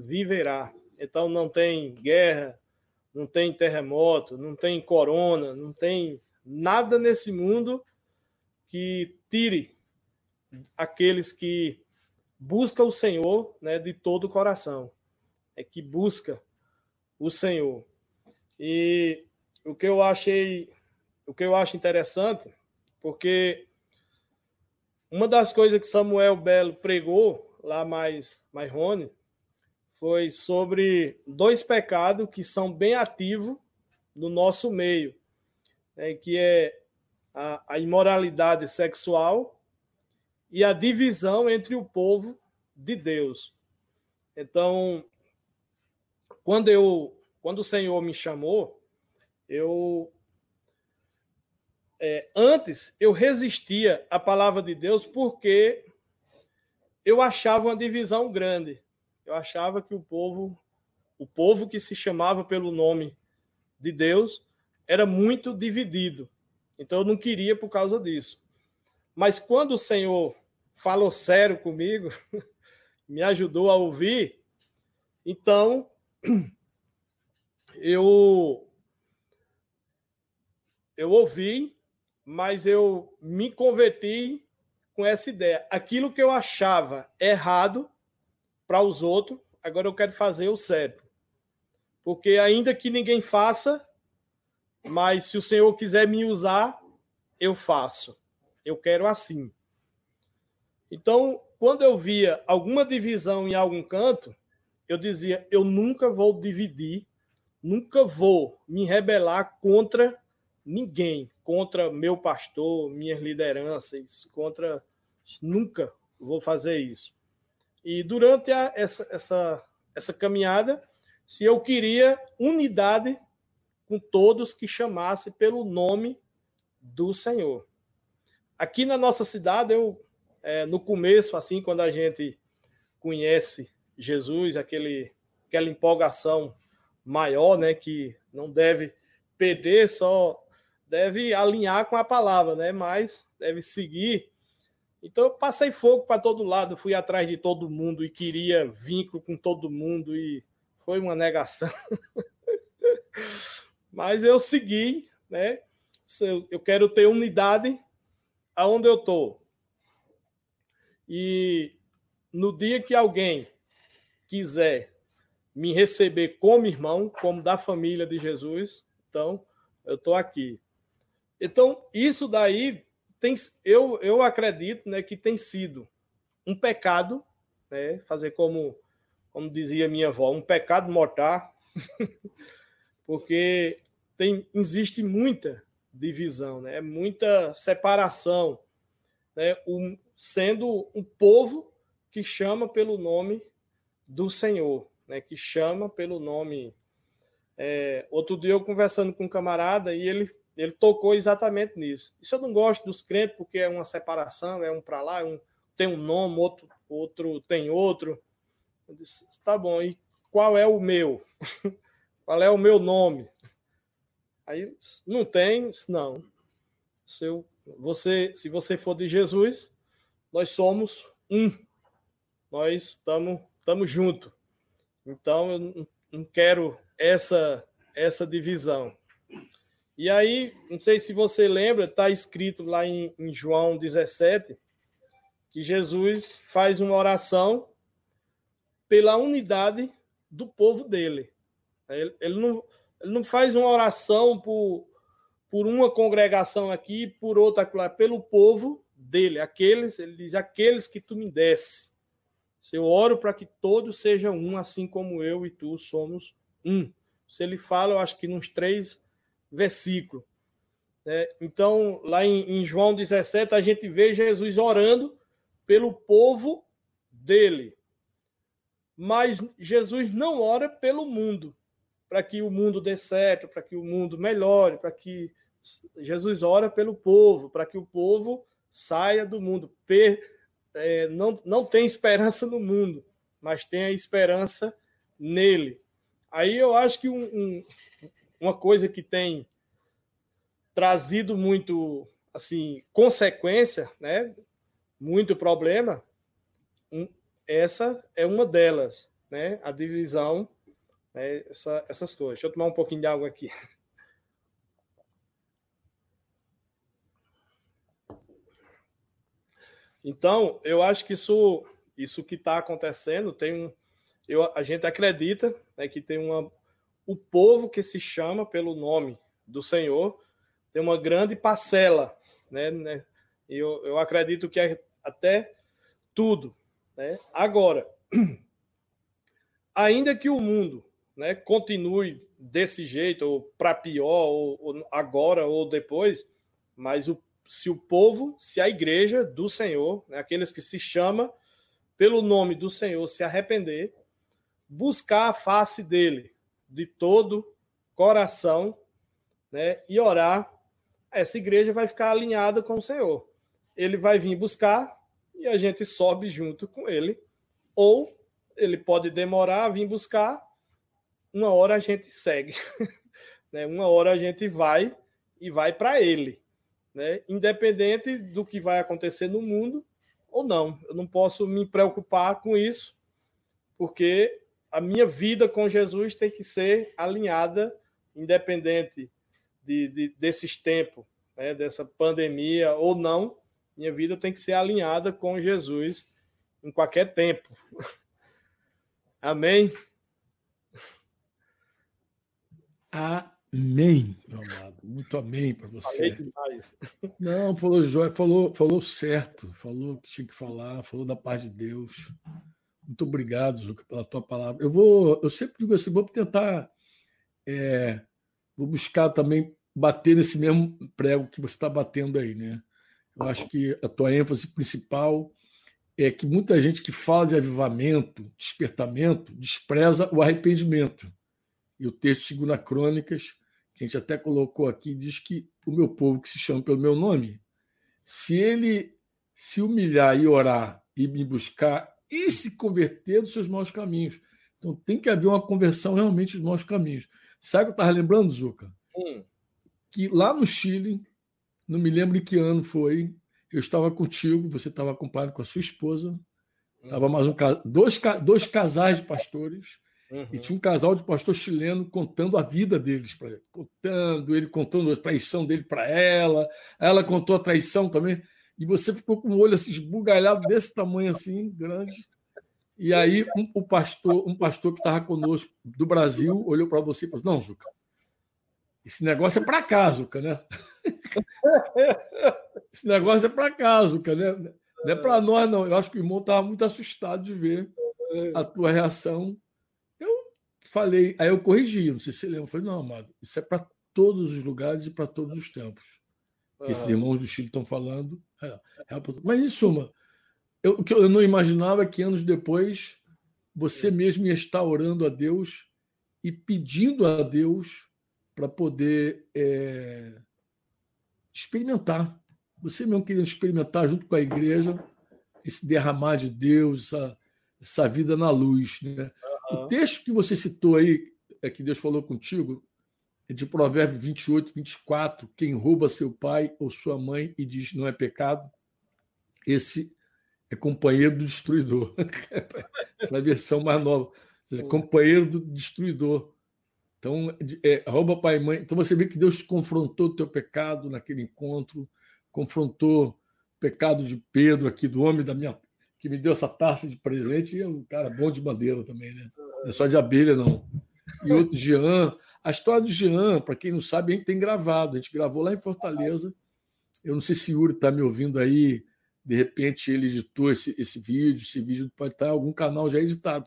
viverá. Então, não tem guerra, não tem terremoto, não tem corona, não tem nada nesse mundo que tire aqueles que buscam o Senhor né, de todo o coração. É que busca o Senhor. E o que eu achei, o que eu acho interessante, porque uma das coisas que Samuel Belo pregou lá mais mais Rony foi sobre dois pecados que são bem ativos no nosso meio, né, que é a, a imoralidade sexual e a divisão entre o povo de Deus. Então, quando eu quando o Senhor me chamou, eu é, antes eu resistia à palavra de Deus porque eu achava uma divisão grande. Eu achava que o povo, o povo que se chamava pelo nome de Deus, era muito dividido. Então eu não queria por causa disso. Mas quando o Senhor falou sério comigo, me ajudou a ouvir, então eu eu ouvi, mas eu me converti com essa ideia. Aquilo que eu achava errado para os outros, agora eu quero fazer o certo. Porque ainda que ninguém faça, mas se o Senhor quiser me usar, eu faço. Eu quero assim. Então, quando eu via alguma divisão em algum canto, eu dizia: eu nunca vou dividir nunca vou me rebelar contra ninguém, contra meu pastor, minhas lideranças, contra. Nunca vou fazer isso. E durante a, essa, essa, essa caminhada, se eu queria unidade com todos que chamasse pelo nome do Senhor. Aqui na nossa cidade, eu, é, no começo, assim, quando a gente conhece Jesus, aquele, aquela empolgação maior, né, que não deve perder, só deve alinhar com a palavra, né, mas deve seguir. Então eu passei fogo para todo lado, fui atrás de todo mundo e queria vínculo com todo mundo e foi uma negação. mas eu segui, né? Eu quero ter unidade aonde eu estou. E no dia que alguém quiser me receber como irmão, como da família de Jesus. Então, eu estou aqui. Então, isso daí tem, eu, eu acredito né, que tem sido um pecado, né, fazer como, como dizia minha avó, um pecado mortal, porque tem, existe muita divisão, né, muita separação, né, um, sendo um povo que chama pelo nome do Senhor né, que chama pelo nome. É, outro dia eu conversando com um camarada e ele, ele tocou exatamente nisso. Isso eu não gosto dos crentes porque é uma separação, é um para lá, um, tem um nome, outro, outro tem outro. Eu disse, tá bom, e qual é o meu? qual é o meu nome? Aí não tem, não. Se, eu, você, se você for de Jesus, nós somos um. Nós estamos juntos. Então, eu não quero essa, essa divisão. E aí, não sei se você lembra, está escrito lá em, em, João 17, que Jesus faz uma oração pela unidade do povo dele. Ele, ele, não, ele não faz uma oração por, por uma congregação aqui, por outra, pelo povo dele, aqueles, ele diz, aqueles que tu me desse. Eu oro para que todos sejam um, assim como eu e tu somos um. Se ele fala, eu acho que nos três versículos. É, então, lá em, em João 17, a gente vê Jesus orando pelo povo dele. Mas Jesus não ora pelo mundo, para que o mundo dê certo, para que o mundo melhore, para que Jesus ora pelo povo, para que o povo saia do mundo. Per, é, não, não tem esperança no mundo, mas tem a esperança nele. Aí eu acho que um, um, uma coisa que tem trazido muito assim consequência, né? Muito problema. Essa é uma delas, né? A divisão, né? Essa, essas coisas. Deixa eu tomar um pouquinho de água aqui. Então, eu acho que isso, isso que está acontecendo tem um, eu, a gente acredita né, que tem uma, o povo que se chama pelo nome do Senhor tem uma grande parcela, né? né eu, eu acredito que é até tudo, né? Agora, ainda que o mundo, né, continue desse jeito ou para pior ou, ou agora ou depois, mas o se o povo, se a igreja do Senhor, né, aqueles que se chama pelo nome do Senhor, se arrepender, buscar a face dele de todo coração, né, e orar, essa igreja vai ficar alinhada com o Senhor. Ele vai vir buscar e a gente sobe junto com ele, ou ele pode demorar a vir buscar, uma hora a gente segue, né? Uma hora a gente vai e vai para ele né? independente do que vai acontecer no mundo ou não. Eu não posso me preocupar com isso, porque a minha vida com Jesus tem que ser alinhada, independente de, de desses tempos, né? dessa pandemia ou não. Minha vida tem que ser alinhada com Jesus em qualquer tempo. Amém? Amém, meu amado. Muito amém para você. Não, falou Joia, falou, falou certo, falou o que tinha que falar, falou da paz de Deus. Muito obrigado, Zuca, pela tua palavra. Eu vou, eu sempre digo assim, vou tentar, é, vou buscar também bater nesse mesmo prego que você está batendo aí, né? Eu acho que a tua ênfase principal é que muita gente que fala de avivamento, despertamento, despreza o arrependimento. E o texto de 2 Crônicas que a gente até colocou aqui, diz que o meu povo que se chama pelo meu nome, se ele se humilhar e orar e me buscar e se converter dos seus maus caminhos. Então tem que haver uma conversão realmente dos maus caminhos. Sabe o que eu estava lembrando, Zuca? Hum. Que lá no Chile, não me lembro em que ano foi, eu estava contigo, você estava acompanhado com a sua esposa, estava hum. mais um dois, dois casais de pastores, Uhum. E tinha um casal de pastor chileno contando a vida deles para ele, contando, ele contando a traição dele para ela, ela contou a traição também. E você ficou com o olho assim, esbugalhado desse tamanho assim, grande. E aí um, o pastor, um pastor que estava conosco do Brasil olhou para você e falou: Não, Zuca, esse negócio é para cá, Zuca, né? esse negócio é para cá, Zuca, né? Não é para nós, não. Eu acho que o irmão estava muito assustado de ver a tua reação falei, aí eu corrigi, não sei se você lembra. Eu falei, não, amado, isso é para todos os lugares e para todos os tempos. Que esses irmãos do Chile estão falando. É, é Mas, em suma, eu, o que eu não imaginava é que anos depois você mesmo ia estar orando a Deus e pedindo a Deus para poder é, experimentar. Você mesmo queria experimentar junto com a igreja esse derramar de Deus, essa, essa vida na luz. Né? O texto que você citou aí, é que Deus falou contigo, de Provérbios 28, 24. Quem rouba seu pai ou sua mãe e diz não é pecado, esse é companheiro do destruidor. Essa é a versão mais nova. Seja, companheiro do destruidor. Então, é, rouba pai e mãe. Então você vê que Deus confrontou o teu pecado naquele encontro, confrontou o pecado de Pedro aqui, do homem da minha que me deu essa taça de presente, e é um cara bom de bandeira também, né? Não é só de abelha, não. E outro, Jean. A história do Jean, para quem não sabe, a gente tem gravado. A gente gravou lá em Fortaleza. Eu não sei se o Yuri está me ouvindo aí. De repente ele editou esse, esse vídeo. Esse vídeo pode estar em algum canal já editado.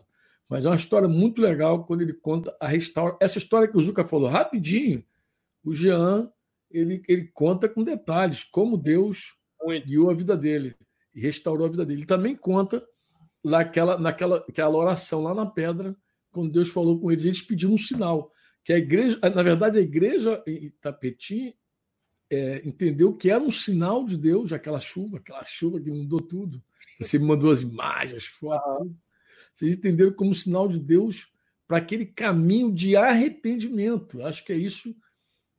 Mas é uma história muito legal quando ele conta a restaura. Essa história que o Zuca falou rapidinho, o Jean ele, ele conta com detalhes como Deus muito. guiou a vida dele e restaurou a vida dele. Ele também conta naquela, naquela aquela oração lá na pedra, quando Deus falou com eles, eles pediram um sinal. Que a igreja, na verdade, a igreja em Itapetim é, entendeu que era um sinal de Deus, aquela chuva, aquela chuva que mudou tudo. Você me mandou as imagens, fotos. Vocês entenderam como um sinal de Deus para aquele caminho de arrependimento. Acho que é isso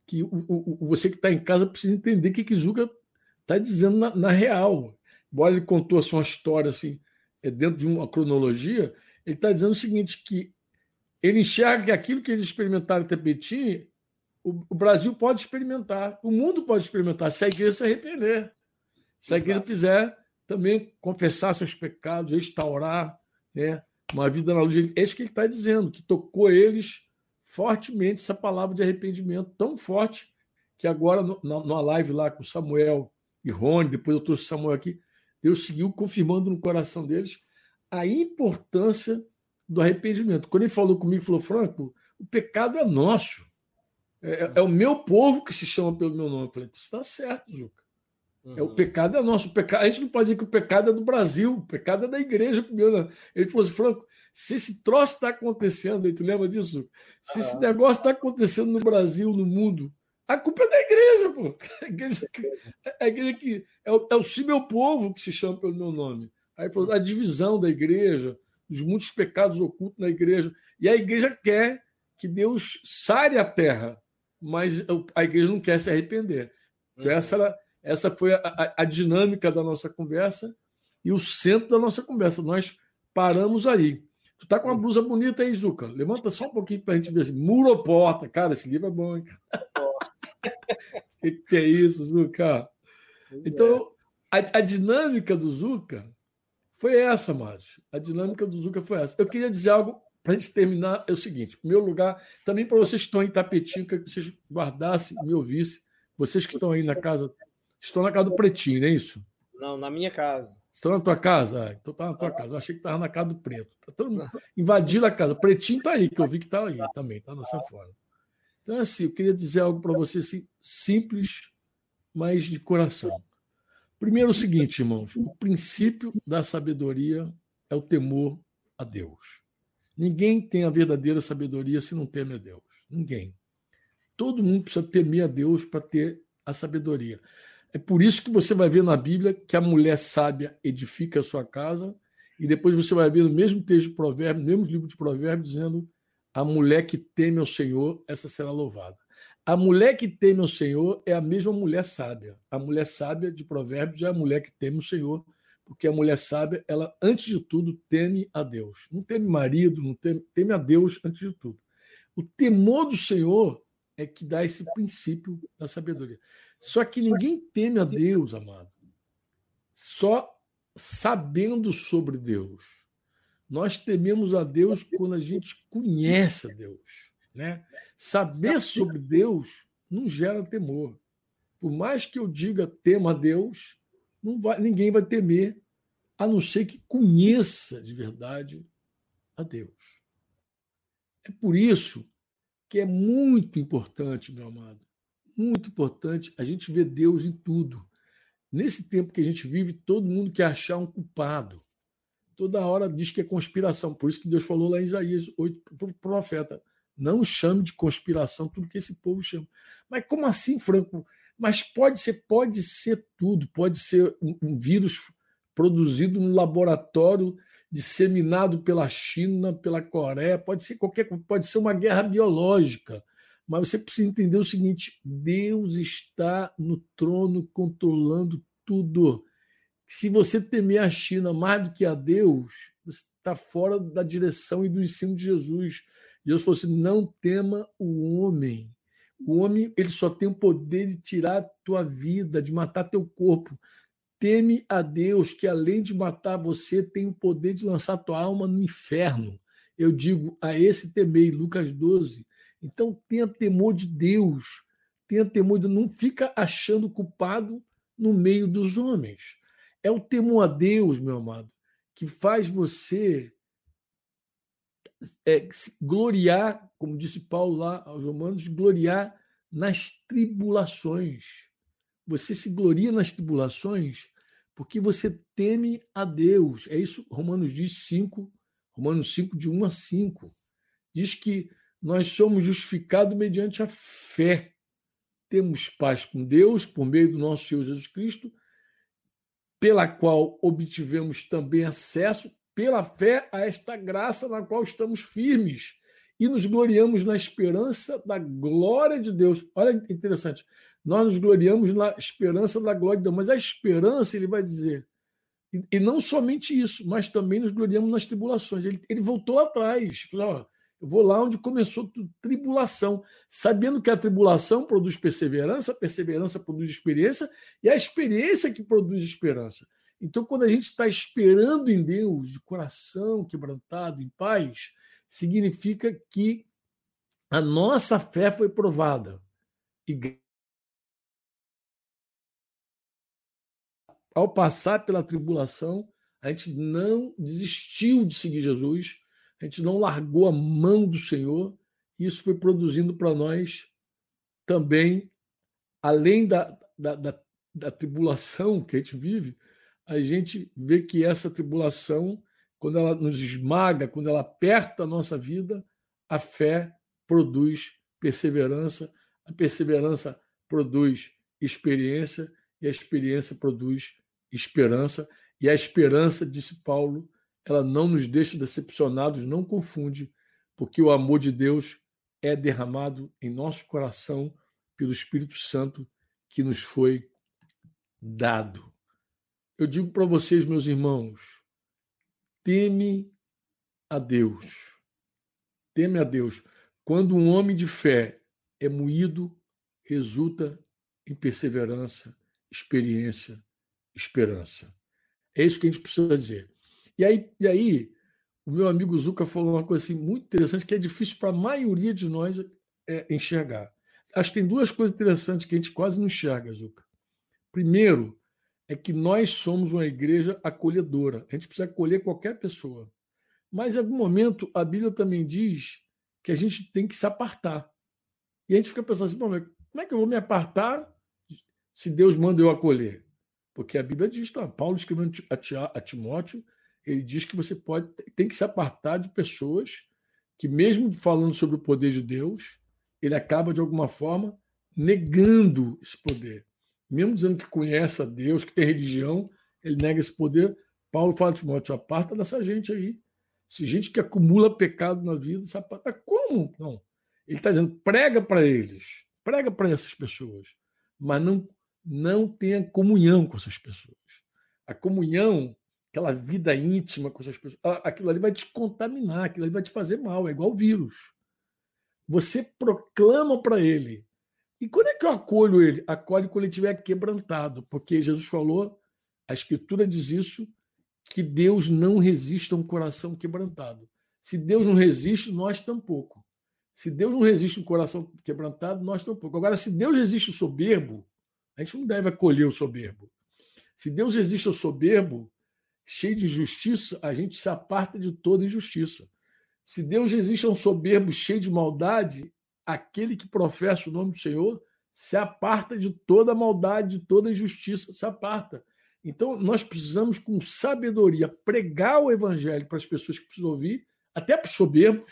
que o, o, você que está em casa precisa entender o que Kizuka está dizendo na, na, real. Embora ele contou a sua história assim, é dentro de uma cronologia, ele está dizendo o seguinte: que ele enxerga que aquilo que eles experimentaram em Tapetim, o, o, Brasil pode experimentar, o mundo pode experimentar, se a igreja se arrepender. Se a igreja fizer também confessar seus pecados, restaurar né, uma vida na luz. É isso que ele está dizendo, que tocou eles fortemente essa palavra de arrependimento, tão forte que agora, numa live lá com Samuel e Rony, depois eu trouxe Samuel aqui, Deus seguiu confirmando no coração deles a importância do arrependimento. Quando ele falou comigo, falou, Franco, o pecado é nosso. É, é, é o meu povo que se chama pelo meu nome. Eu falei, está certo, Zuca. Uhum. É, o pecado é nosso. O pecado, a gente não pode dizer que o pecado é do Brasil, o pecado é da igreja. Ele falou assim, Franco, se esse troço está acontecendo, aí, tu lembra disso? Se esse negócio está acontecendo no Brasil, no mundo, a culpa é da igreja, pô. A igreja, a igreja que é o, é o se meu povo que se chama pelo meu nome. Aí falou a divisão da igreja, dos muitos pecados ocultos na igreja. E a igreja quer que Deus sare a terra, mas a igreja não quer se arrepender. Então, uhum. essa, era, essa foi a, a, a dinâmica da nossa conversa e o centro da nossa conversa. Nós paramos aí. Tu tá com uma blusa bonita aí, Zuca. Levanta só um pouquinho para a gente ver assim. Muro ou porta? Cara, esse livro é bom, hein? que, que é isso, Zuca? Então, a, a, dinâmica do Zuca foi essa, Márcio. A dinâmica do Zuca foi essa. Eu queria dizer algo para a gente terminar. É o seguinte: meu lugar, também para vocês que estão em Tapetinho, que vocês guardassem, me ouvissem. Vocês que estão aí na casa, estão na casa do Pretinho, não é isso? Não, na minha casa. Estão na tua casa? Ah, então tá na tua casa. Eu achei que estava na casa do preto. Tá todo mundo invadindo a casa. O pretinho está aí, que eu vi que está aí também, está na sanfona. Então, assim, eu queria dizer algo para você assim, simples, mas de coração. Primeiro, o seguinte, irmãos: o princípio da sabedoria é o temor a Deus. Ninguém tem a verdadeira sabedoria se não teme a Deus. Ninguém. Todo mundo precisa temer a Deus para ter a sabedoria. É por isso que você vai ver na Bíblia que a mulher sábia edifica a sua casa, e depois você vai ver no mesmo texto de Provérbios, no mesmo livro de Provérbios, dizendo: a mulher que teme ao Senhor, essa será louvada. A mulher que teme ao Senhor é a mesma mulher sábia. A mulher sábia de Provérbios é a mulher que teme o Senhor, porque a mulher sábia, ela, antes de tudo, teme a Deus. Não teme marido, não teme, teme a Deus antes de tudo. O temor do Senhor é que dá esse princípio da sabedoria. Só que ninguém teme a Deus, amado, só sabendo sobre Deus. Nós tememos a Deus quando a gente conhece a Deus. Né? Saber sobre Deus não gera temor. Por mais que eu diga tema a Deus, não vai, ninguém vai temer, a não ser que conheça de verdade a Deus. É por isso que é muito importante, meu amado, muito importante a gente ver Deus em tudo. Nesse tempo que a gente vive, todo mundo quer achar um culpado. Toda hora diz que é conspiração. Por isso que Deus falou lá em Isaías 8 para o profeta: não chame de conspiração tudo que esse povo chama. Mas como assim, Franco? Mas pode ser, pode ser tudo. Pode ser um, um vírus produzido no laboratório, disseminado pela China, pela Coreia, pode ser qualquer, pode ser uma guerra biológica mas você precisa entender o seguinte: Deus está no trono controlando tudo. Se você temer a China mais do que a Deus, você está fora da direção e do ensino de Jesus. Deus falou assim: não tema o homem. O homem ele só tem o poder de tirar a tua vida, de matar teu corpo. Teme a Deus, que além de matar você, tem o poder de lançar tua alma no inferno. Eu digo a esse temei, Lucas 12. Então tenha temor de Deus, tenha temor de não fica achando culpado no meio dos homens. É o temor a Deus, meu amado, que faz você é, gloriar, como disse Paulo lá aos Romanos, gloriar nas tribulações. Você se gloria nas tribulações porque você teme a Deus. É isso Romanos diz 5, Romanos 5, de 1 a 5. Diz que nós somos justificados mediante a fé. Temos paz com Deus por meio do nosso Senhor Jesus Cristo, pela qual obtivemos também acesso, pela fé, a esta graça na qual estamos firmes e nos gloriamos na esperança da glória de Deus. Olha interessante. Nós nos gloriamos na esperança da glória de Deus, mas a esperança, ele vai dizer, e, não somente isso, mas também nos gloriamos nas tribulações. Ele, ele voltou atrás, falou: ó, eu vou lá onde começou tribulação, sabendo que a tribulação produz perseverança, a perseverança produz experiência, e a experiência que produz esperança. Então, quando a gente está esperando em Deus, de coração quebrantado, em paz, significa que a nossa fé foi provada. E ao passar pela tribulação, a gente não desistiu de seguir Jesus, a gente não largou a mão do Senhor, isso foi produzindo para nós também, além da, da, da, da, tribulação que a gente vive, a gente vê que essa tribulação, quando ela nos esmaga, quando ela aperta a nossa vida, a fé produz perseverança, a perseverança produz experiência e a experiência produz esperança. E a esperança, disse Paulo, ela não nos deixa decepcionados, não confunde, porque o amor de Deus é derramado em nosso coração pelo Espírito Santo que nos foi dado. Eu digo para vocês, meus irmãos, teme a Deus. Teme a Deus. Quando um homem de fé é moído, resulta em perseverança, experiência, esperança. É isso que a gente precisa dizer. E aí, e aí o meu amigo Zuca falou uma coisa assim, muito interessante que é difícil para a maioria de nós é, enxergar. Acho que tem duas coisas interessantes que a gente quase não enxerga, Zuca. Primeiro, é que nós somos uma igreja acolhedora. A gente precisa acolher qualquer pessoa. Mas em algum momento a Bíblia também diz que a gente tem que se apartar. E a gente fica pensando assim, como é que eu vou me apartar se Deus manda eu acolher? Porque a Bíblia diz, tá? Paulo escrevendo a Timóteo ele diz que você pode tem que se apartar de pessoas que, mesmo falando sobre o poder de Deus, ele acaba, de alguma forma, negando esse poder. Mesmo dizendo que conhece a Deus, que tem religião, ele nega esse poder. Paulo fala Timóteo, aparta dessa gente aí. Se gente que acumula pecado na vida, aparta. Como? Não. Ele está dizendo, prega para eles, prega para essas pessoas, mas não, não tenha comunhão com essas pessoas. A comunhão aquela vida íntima com essas pessoas, aquilo ali vai te contaminar, aquilo ali vai te fazer mal, é igual vírus. Você proclama para ele. E quando é que eu acolho ele? Acolhe quando ele estiver quebrantado, porque Jesus falou, a Escritura diz isso, que Deus não resiste a um coração quebrantado. Se Deus não resiste, nós tampouco. Se Deus não resiste um coração quebrantado, nós tampouco. Agora, se Deus resiste o soberbo, a gente não deve acolher o soberbo. Se Deus resiste ao soberbo, cheio de justiça, a gente se aparta de toda injustiça. Se Deus resiste a um soberbo cheio de maldade, aquele que professa o nome do Senhor se aparta de toda maldade, de toda injustiça, se aparta. Então, nós precisamos, com sabedoria, pregar o evangelho para as pessoas que precisam ouvir, até para os soberbos,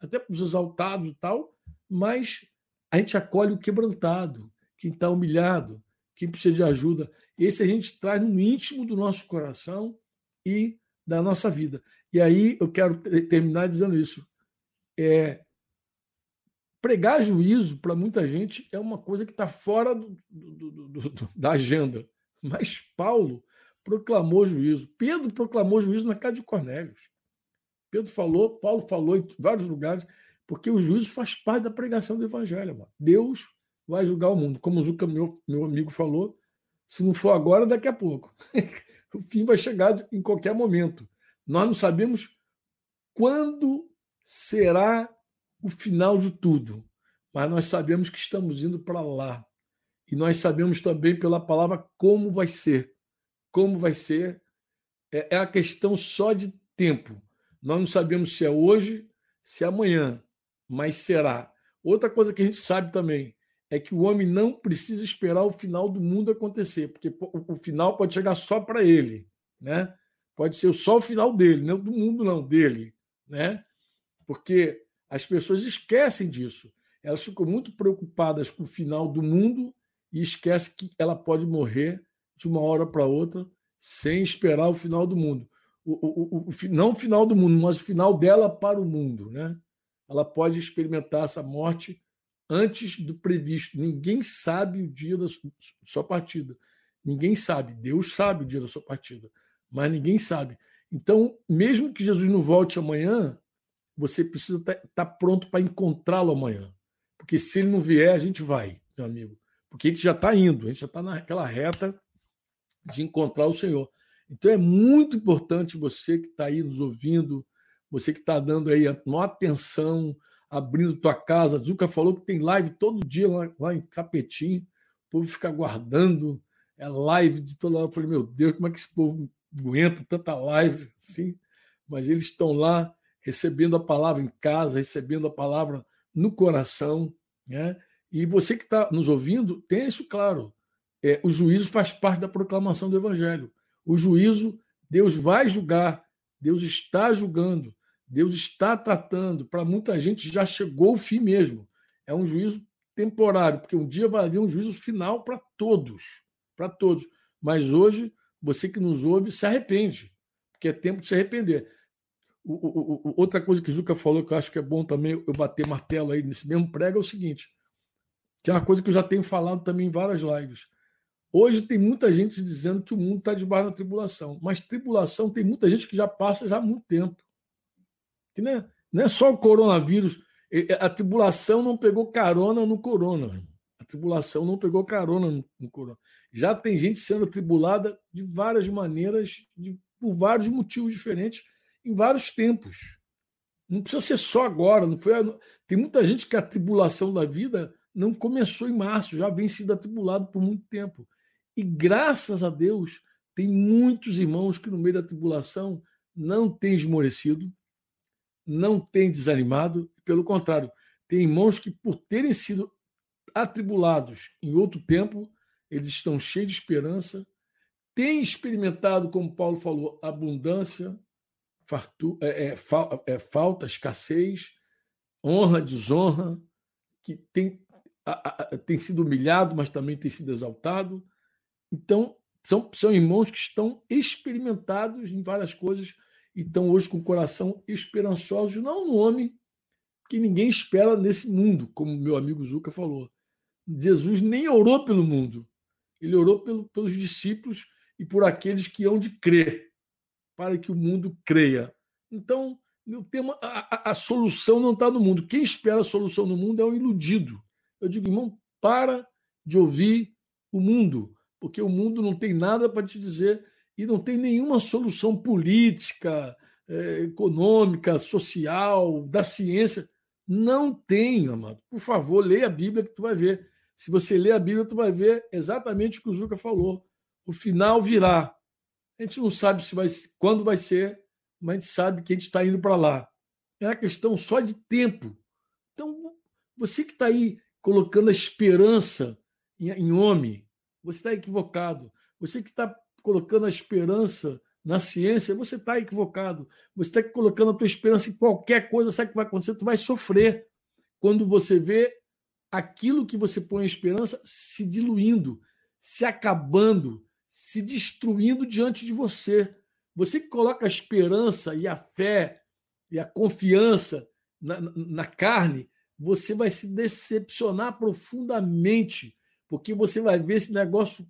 até para os exaltados e tal, mas a gente acolhe o quebrantado, quem está humilhado, quem precisa de ajuda. Esse a gente traz no íntimo do nosso coração e da nossa vida. E aí eu quero terminar dizendo isso. É, pregar juízo para muita gente é uma coisa que está fora do, do, do, da agenda. Mas Paulo proclamou juízo. Pedro proclamou juízo na casa de Cornélios. Pedro falou, Paulo falou em vários lugares, porque o juízo faz parte da pregação do evangelho. Mano. Deus vai julgar o mundo. Como o meu, meu amigo, falou, se não for agora, daqui a pouco. o fim vai chegar em qualquer momento. Nós não sabemos quando será o final de tudo, mas nós sabemos que estamos indo para lá. E nós sabemos também pela palavra como vai ser. Como vai ser é, é a questão só de tempo. Nós não sabemos se é hoje, se é amanhã, mas será. Outra coisa que a gente sabe também é que o homem não precisa esperar o final do mundo acontecer, porque o final pode chegar só para ele, né? Pode ser só o final dele, não do mundo não dele, né? Porque as pessoas esquecem disso. Elas ficam muito preocupadas com o final do mundo e esquecem que ela pode morrer de uma hora para outra sem esperar o final do mundo. O, o, o, não o final do mundo, mas o final dela para o mundo, né? Ela pode experimentar essa morte antes do previsto. Ninguém sabe o dia da sua partida. Ninguém sabe. Deus sabe o dia da sua partida, mas ninguém sabe. Então, mesmo que Jesus não volte amanhã, você precisa estar tá, tá pronto para encontrá-lo amanhã. Porque se ele não vier, a gente vai, meu amigo. Porque a gente já está indo, a gente já está naquela reta de encontrar o Senhor. Então é muito importante você que está aí nos ouvindo, você que está dando aí uma atenção, abrindo tua casa. Zuca falou que tem live todo dia lá, lá em Capetim. O povo fica aguardando. É live de todo lado. Eu falei, meu Deus, como é que esse povo aguenta tanta live assim? Mas eles estão lá recebendo a palavra em casa, recebendo a palavra no coração. Né? E você que está nos ouvindo, tenha isso claro. É, o juízo faz parte da proclamação do Evangelho. O juízo, Deus vai julgar, Deus está julgando. Deus está tratando, para muita gente já chegou o fim mesmo. É um juízo temporário, porque um dia vai haver um juízo final para todos, para todos. Mas hoje, você que nos ouve, se arrepende, porque é tempo de se arrepender. O, o, outra coisa que o falou, que eu acho que é bom também eu bater martelo aí nesse mesmo prego, é o seguinte, que é uma coisa que eu já tenho falado também em várias lives. Hoje tem muita gente dizendo que o mundo está debaixo da tribulação, mas tribulação tem muita gente que já passa já há muito tempo que não é, não é só o coronavírus. A tribulação não pegou carona no corona. A tribulação não pegou carona no, no corona. Já tem gente sendo tribulada de várias maneiras, de, por vários motivos diferentes, em vários tempos. Não precisa ser só agora. Não foi, tem muita gente que a tribulação da vida não começou em março, já vem sido atribulado por muito tempo. E graças a Deus, tem muitos irmãos que no meio da tribulação não têm esmorecido, não tem desanimado, pelo contrário, tem irmãos que, por terem sido atribulados em outro tempo, eles estão cheios de esperança, têm experimentado, como Paulo falou, abundância, fartu, é, é, é, falta, escassez, honra, desonra, que tem, a, a, tem sido humilhado, mas também tem sido exaltado. Então, são, são irmãos que estão experimentados em várias coisas e estão hoje com o coração esperançosos, não no homem, que ninguém espera nesse mundo, como meu amigo Zuca falou. Jesus nem orou pelo mundo, ele orou pelo, pelos discípulos e por aqueles que hão de crer, para que o mundo creia. Então, meu tema, a, a, a solução não está no mundo. Quem espera a solução no mundo é o iludido. Eu digo, irmão, para de ouvir o mundo, porque o mundo não tem nada para te dizer e não tem nenhuma solução política, eh, econômica, social, da ciência. Não tem, amado. Por favor, leia a Bíblia que tu vai ver. Se você ler a Bíblia, tu vai ver exatamente o que o Juca falou. O final virá. A gente não sabe se vai, quando vai ser, mas a gente sabe que a gente está indo para lá. É uma questão só de tempo. Então, você que está aí colocando a esperança em, em homem, você está equivocado. Você que está colocando a esperança na ciência, você está equivocado. Você está colocando a tua esperança em qualquer coisa, sabe o que vai acontecer? Tu vai sofrer quando você vê aquilo que você põe a esperança se diluindo, se acabando, se destruindo diante de você. Você que coloca a esperança e a fé e a confiança na, na carne, você vai se decepcionar profundamente, porque você vai ver esse negócio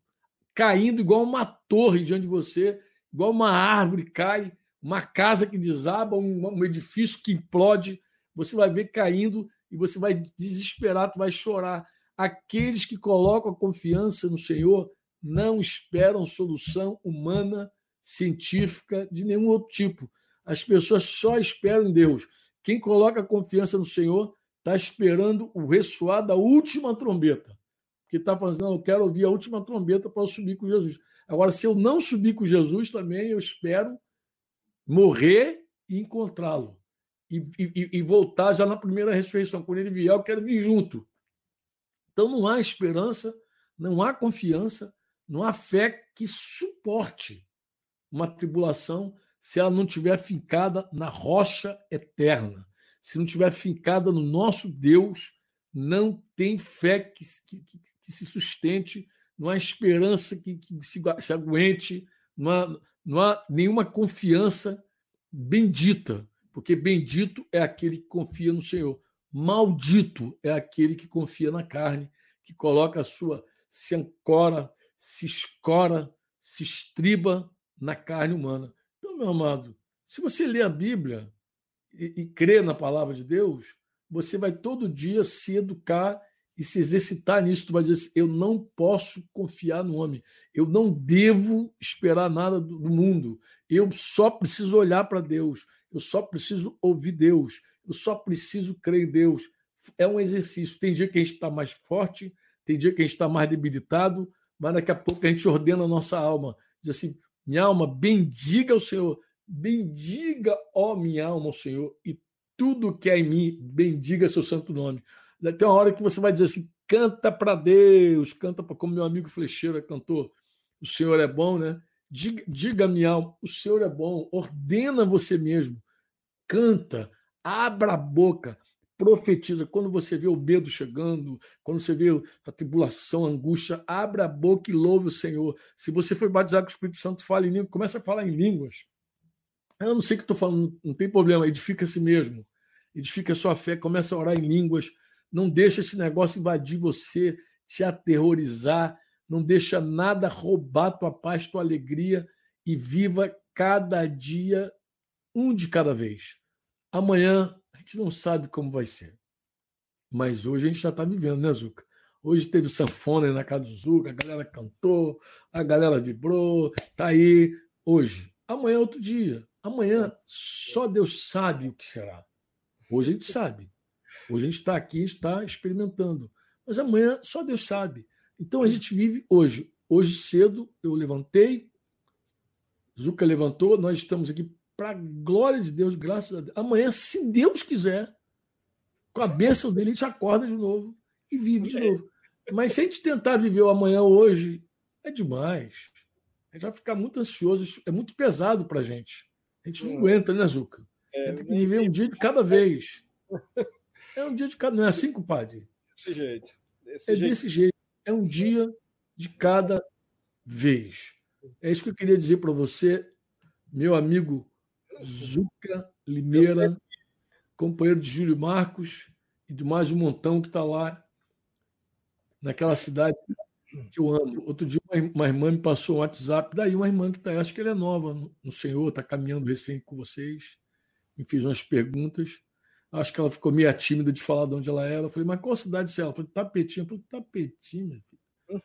caindo igual uma torre diante de você, igual uma árvore cai, uma casa que desaba, um, um edifício que implode. Você vai ver caindo e você vai desesperar, tu vai chorar. Aqueles que colocam a confiança no Senhor não esperam solução humana, científica, de nenhum outro tipo. As pessoas só esperam em Deus. Quem coloca confiança no Senhor está esperando o ressoar da última trombeta que está falando assim, não, eu quero ouvir a última trombeta para eu subir com Jesus. Agora, se eu não subir com Jesus também, eu espero morrer e encontrá-lo. E, e, e, voltar já na primeira ressurreição. Quando ele vier, eu quero vir junto. Então não há esperança, não há confiança, não há fé que suporte uma tribulação se ela não estiver fincada na rocha eterna, se não estiver fincada no nosso Deus, não tem fé que, que, que se sustente, não há esperança que, que se, se, aguente, não há, não há nenhuma confiança bendita, porque bendito é aquele que confia no Senhor. Maldito é aquele que confia na carne, que coloca a sua, se ancora, se escora, se estriba na carne humana. Então, meu amado, se você lê a Bíblia e, e crê na palavra de Deus, você vai todo dia se educar e se exercitar nisso. Tu vai dizer assim, eu não posso confiar no homem, eu não devo esperar nada do, do mundo, eu só preciso olhar para Deus, eu só preciso ouvir Deus, eu só preciso crer em Deus. É um exercício. Tem dia que a gente está mais forte, tem dia que a gente está mais debilitado, mas daqui a pouco a gente ordena a nossa alma. Diz assim: minha alma, bendiga o Senhor, bendiga, ó minha alma, o Senhor, e tudo que é em mim, bendiga seu santo nome. Tem uma hora que você vai dizer assim: canta para Deus, canta para como meu amigo Flecheira cantou. O Senhor é bom, né? Diga, diga minha alma, o Senhor é bom, ordena você mesmo, canta, abra a boca, profetiza. Quando você vê o medo chegando, quando você vê a tribulação, a angústia, abra a boca e louve o Senhor. Se você foi batizado com o Espírito Santo, fale em línguas, começa a falar em línguas. Eu não sei o que estou falando, não tem problema, edifica a si mesmo. Edifica a sua fé, começa a orar em línguas. Não deixa esse negócio invadir você, te aterrorizar. Não deixa nada roubar tua paz, tua alegria e viva cada dia um de cada vez. Amanhã gente não sabe como vai ser. Mas hoje a gente já está vivendo, né, Zuca? Hoje teve sanfona na casa do Zuca, a galera cantou, a galera vibrou, tá aí. Hoje. Amanhã é outro dia. Amanhã só Deus sabe o que será. Hoje a gente sabe. Hoje a gente está aqui, está experimentando. Mas amanhã só Deus sabe. Então a gente vive hoje. Hoje cedo eu levantei, Zuca levantou, nós estamos aqui para a glória de Deus, graças a Deus. Amanhã, se Deus quiser, com a bênção dele, a gente acorda de novo e vive de novo. Mas se a gente tentar viver o amanhã hoje, é demais. A gente vai ficar muito ansioso, é muito pesado para a gente. A gente não hum. aguenta, né, Zuca? É, tem que viver um dia de cada vez. É um dia de cada. Não é assim, compadre? Desse jeito. Desse é jeito. desse jeito. É um dia de cada vez. É isso que eu queria dizer para você, meu amigo Zuca Limeira, companheiro de Júlio Marcos e de mais um montão que está lá naquela cidade que eu amo. Outro dia uma irmã me passou um WhatsApp, daí uma irmã que está, acho que ela é nova no Senhor, está caminhando recém com vocês, me fez umas perguntas. Acho que ela ficou meio tímida de falar de onde ela era. Eu falei, mas qual cidade é ela? Falei, Tapetinho. Eu falei, Tapetinho, meu filho.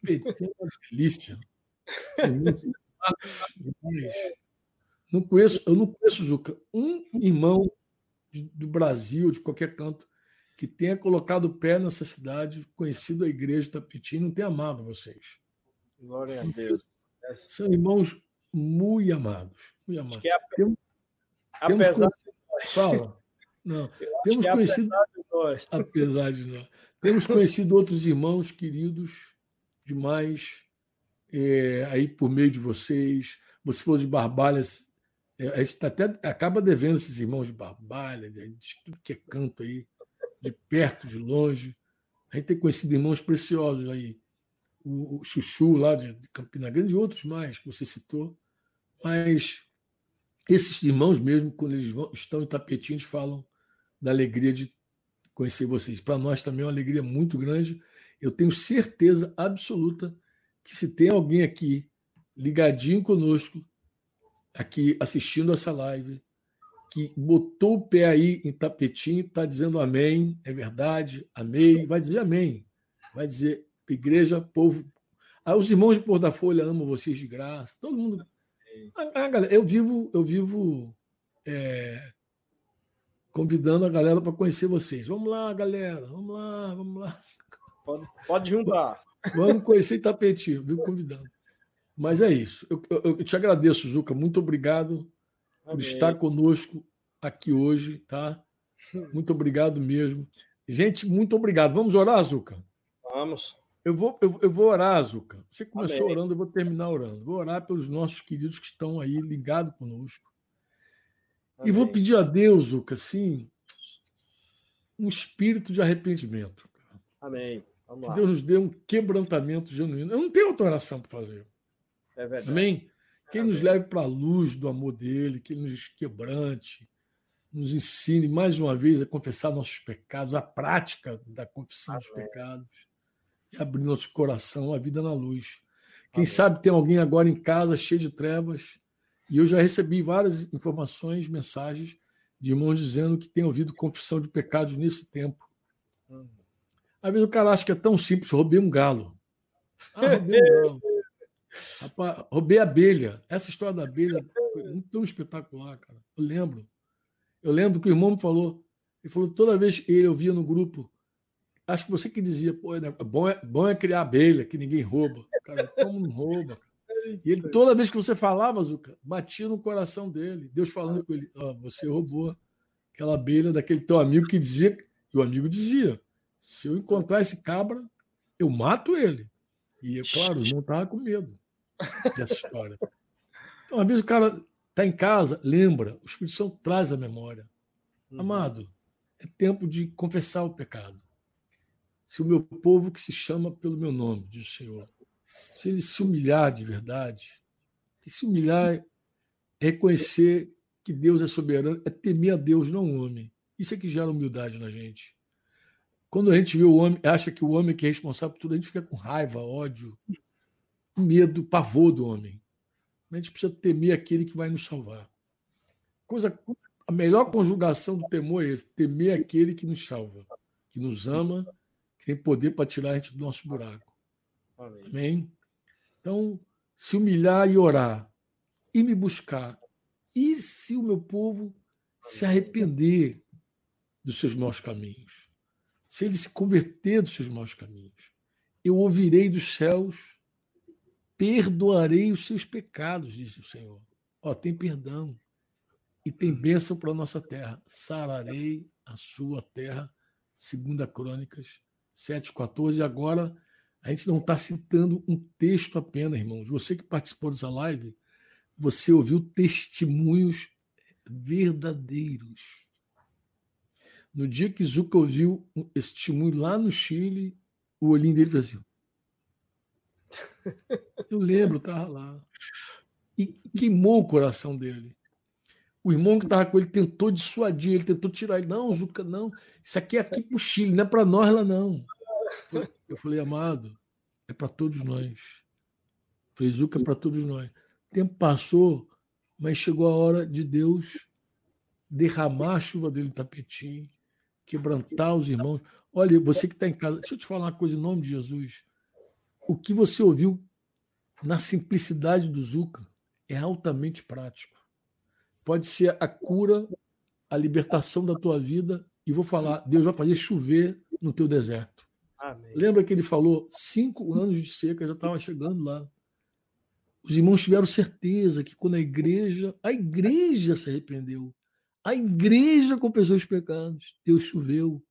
Tapetinho é uma delícia. Não conheço, eu não conheço, Juca, um irmão do Brasil, de qualquer canto, que tenha colocado o pé nessa cidade, conhecido a igreja de Tapetim, não tem amado vocês. Glória a Deus. São irmãos muito amados. Muito amados. É temos, apesar temos, fala. Não, temos é conhecido. Apesar de nós. Apesar de nós. Temos conhecido outros irmãos queridos demais, é, aí por meio de vocês. Você falou de Barbalhas, a gente tá até acaba devendo esses irmãos de Barbalha, de tudo que é canto aí, de perto, de longe. A gente tem conhecido irmãos preciosos aí. O, o Chuchu lá de, de Campina Grande e outros mais que você citou. Mas esses irmãos mesmo, quando eles vão, estão em tapetinhos, falam da alegria de conhecer vocês. Para nós também é uma alegria muito grande. Eu tenho certeza absoluta que se tem alguém aqui ligadinho conosco, aqui assistindo essa live, que botou o pé aí em tapetinho, está dizendo amém, é verdade, amém, vai dizer amém. Vai dizer, igreja, povo. Ah, os irmãos de Pôr da Folha amam vocês de graça, todo mundo. Ah, galera, eu vivo, eu vivo é, convidando a galera para conhecer vocês. Vamos lá, galera, vamos lá, vamos lá. Pode, pode juntar. Vamos conhecer Tapetinho, viu? Convidando. Mas é isso. Eu, eu, eu te agradeço, Juca. Muito obrigado Amém. por estar conosco aqui hoje, tá? Muito obrigado mesmo. Gente, muito obrigado. Vamos orar, Zuca? Vamos. Eu vou, eu, eu vou orar, Zuca. Você começou Amém. orando, eu vou terminar orando. Vou orar pelos nossos queridos que estão aí ligados conosco. Amém. E vou pedir a Deus, Zuca, assim, um espírito de arrependimento. Amém. Vamos que Deus nos dê um quebrantamento genuíno. Eu não tenho outra oração para fazer. É verdade. Amém? Que Ele nos leve para a luz do amor dele, que Ele nos quebrante, nos ensine mais uma vez a confessar nossos pecados, a prática da confissão Amém. dos pecados e abrir nosso coração à vida na luz. Quem Amém. sabe tem alguém agora em casa cheio de trevas, e eu já recebi várias informações, mensagens de irmãos dizendo que tem ouvido confissão de pecados nesse tempo. Hum. Às vezes o cara acha que é tão simples, roubei um galo. Ah, roubei um galo. Rapaz, roubei a abelha. Essa história da abelha foi tão espetacular, cara. Eu lembro. Eu lembro que o irmão me falou, ele falou toda vez que ele ouvia no grupo, acho que você que dizia, pô, né, bom, é, bom é criar abelha, que ninguém rouba. Cara, como não rouba? E ele, toda vez que você falava, Zuca, batia no coração dele. Deus falando com ele, oh, você roubou aquela abelha daquele teu amigo que dizia, e o amigo dizia, se eu encontrar esse cabra, eu mato ele. E, é claro, não estava com medo dessa história. Então, às vezes o cara Está em casa, lembra, o Espírito Santo traz a memória. Uhum. Amado, é tempo de confessar o pecado. Se o meu povo que se chama pelo meu nome, diz o Senhor, se ele se humilhar de verdade, e se humilhar é reconhecer que Deus é soberano, é temer a Deus, não o homem. Isso é que gera humildade na gente. Quando a gente vê o homem, acha que o homem que é responsável por tudo, a gente fica com raiva, ódio, medo, pavor do homem. A gente precisa temer aquele que vai nos salvar. Coisa, a melhor conjugação do temor é esse: temer aquele que nos salva, que nos ama, que tem poder para tirar a gente do nosso buraco. Amém. Amém? Então, se humilhar e orar, e me buscar, e se o meu povo se arrepender dos seus maus caminhos, se ele se converter dos seus maus caminhos, eu ouvirei dos céus perdoarei os seus pecados, disse o Senhor. Ó, tem perdão e tem bênção para a nossa terra. Sararei a sua terra, segunda Crônicas 7,14. Agora, a gente não está citando um texto apenas, irmãos. Você que participou dessa live, você ouviu testemunhos verdadeiros. No dia que Zuca ouviu esse testemunho lá no Chile, o olhinho dele fez assim. Eu lembro, estava lá. E queimou o coração dele. O irmão que estava com ele tentou dissuadir, ele tentou tirar ele. Não, Zuca, não. Isso aqui é aqui para o Chile, não é para nós lá, não. Eu falei, amado, é para todos nós. Eu falei, Zuca, é para todos nós. O tempo passou, mas chegou a hora de Deus derramar a chuva dele no tapetinho, quebrantar os irmãos. Olha, você que está em casa, deixa eu te falar uma coisa em nome de Jesus o que você ouviu na simplicidade do Zuca é altamente prático. Pode ser a cura, a libertação da tua vida, e vou falar, Deus vai fazer chover no teu deserto. Amém. Lembra que ele falou cinco anos de seca, já estava chegando lá. Os irmãos tiveram certeza que quando a igreja, a igreja se arrependeu, a igreja confessou os pecados, Deus choveu,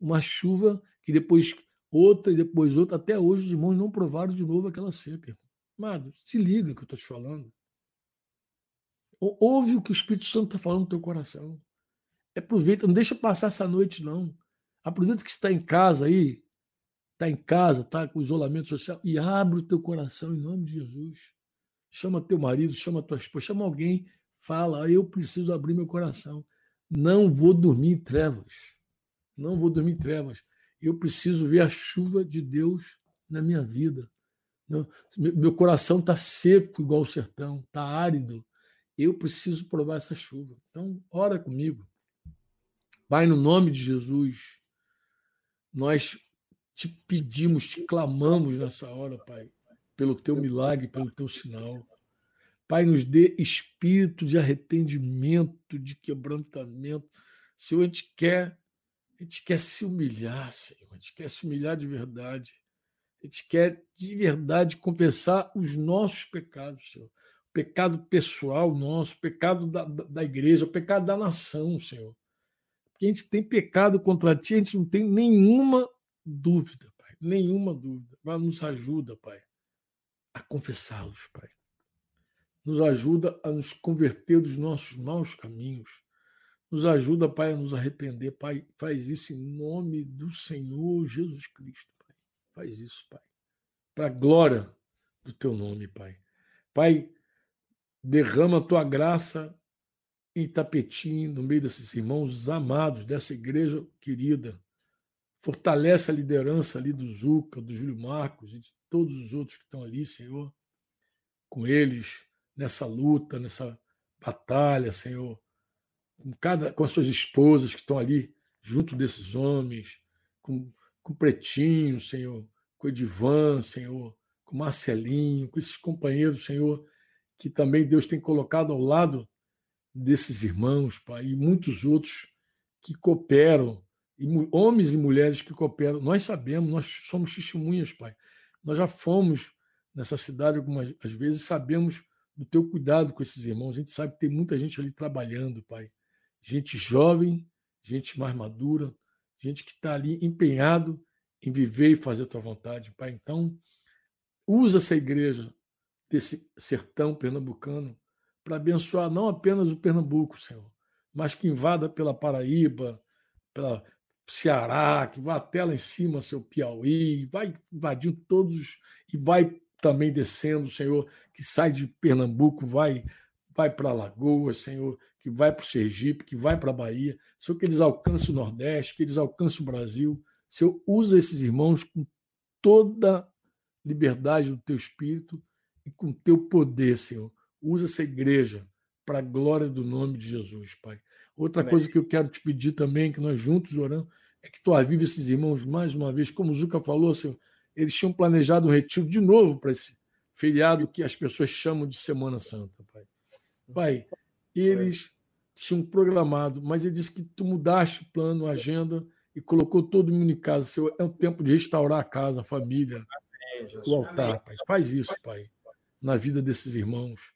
uma chuva que depois outra e depois outra. Até hoje os irmãos não provaram de novo aquela seca. Amado, se liga que eu estou te falando. Ouve o que o Espírito Santo está falando no teu coração. Aproveita, não deixa passar essa noite, não. Aproveita que está em casa aí, está em casa, está com isolamento social, e abre o teu coração em nome de Jesus. Chama teu marido, chama tua esposa, chama alguém, fala, eu preciso abrir meu coração. Não vou dormir em trevas. Não vou dormir em trevas eu preciso ver a chuva de Deus na minha vida. Meu coração está seco igual o sertão, está árido. Eu preciso provar essa chuva. Então, ora comigo. Pai, no nome de Jesus, nós te pedimos, te clamamos nessa hora, Pai, pelo teu milagre, pelo teu sinal. Pai, nos dê espírito de arrependimento, de quebrantamento. Senhor, a gente quer a gente quer se humilhar, Senhor. A gente quer se humilhar de verdade. A gente quer de verdade confessar os nossos pecados, Senhor. O pecado pessoal nosso, o pecado da, da igreja, o pecado da nação, Senhor. Porque a gente tem pecado contra ti, a gente não tem nenhuma dúvida, Pai. nenhuma dúvida. Agora nos ajuda, Pai, a confessá-los, Pai. Nos ajuda a nos converter dos nossos maus caminhos. Nos ajuda, Pai, a nos arrepender. Pai, faz isso em nome do Senhor Jesus Cristo, Pai. Faz isso, Pai. Para a glória do teu nome, Pai. Pai, derrama a tua graça em Tapetim, no meio desses irmãos amados, dessa igreja querida. Fortalece a liderança ali do Zuca, do Júlio Marcos e de todos os outros que estão ali, Senhor, com eles nessa luta, nessa batalha, Senhor, com, cada, com as suas esposas que estão ali junto desses homens, com, com Pretinho, Senhor, com Edivan, Senhor, com Marcelinho, com esses companheiros, Senhor, que também Deus tem colocado ao lado desses irmãos, Pai, e muitos outros que cooperam, e homens e mulheres que cooperam. Nós sabemos, nós somos testemunhas, Pai. Nós já fomos nessa cidade algumas vezes sabemos do teu cuidado com esses irmãos. A gente sabe que tem muita gente ali trabalhando, Pai. Gente jovem, gente mais madura, gente que está ali empenhado em viver e fazer a tua vontade, Pai. Então, usa essa igreja desse sertão pernambucano para abençoar não apenas o Pernambuco, Senhor, mas que invada pela Paraíba, pela Ceará, que vá até lá em cima, seu Piauí, vai invadindo todos e vai também descendo, Senhor, que sai de Pernambuco, vai vai para Alagoas, Senhor, que vai para o Sergipe, que vai para a Bahia, Senhor, que eles alcancem o Nordeste, que eles alcancem o Brasil. Senhor, usa esses irmãos com toda liberdade do teu espírito e com teu poder, Senhor. Usa essa igreja para a glória do nome de Jesus, Pai. Outra Amém. coisa que eu quero te pedir também, que nós juntos oramos, é que tu avive esses irmãos mais uma vez, como o Zuca falou, Senhor, eles tinham planejado um retiro de novo para esse feriado que as pessoas chamam de Semana Santa, Pai. Pai, eles tinham programado, mas ele disse que tu mudaste o plano, a agenda e colocou todo mundo em casa. Seu, é o tempo de restaurar a casa, a família, o altar, Pai. Faz isso, Pai, na vida desses irmãos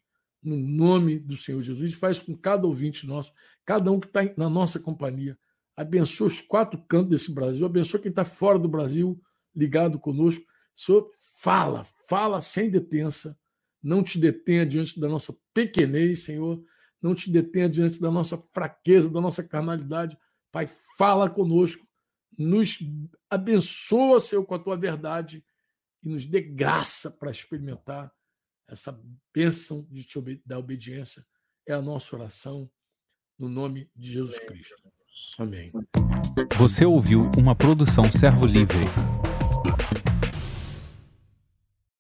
no nome do Senhor Jesus. Faz com cada ouvinte nosso, cada um que está na nossa companhia. Abençoa os quatro cantos desse Brasil, abençoa quem está fora do Brasil, ligado conosco. Senhor, fala, fala sem detença. Não te detenha diante da nossa pequenez, Senhor. Não te detenha diante da nossa fraqueza, da nossa carnalidade. Pai, fala conosco. Nos abençoa, Senhor, com a tua verdade e nos dê graça para experimentar essa bênção de te obede da obediência é a nossa oração no nome de Jesus Cristo. Amém. Você ouviu uma produção Servo Livre.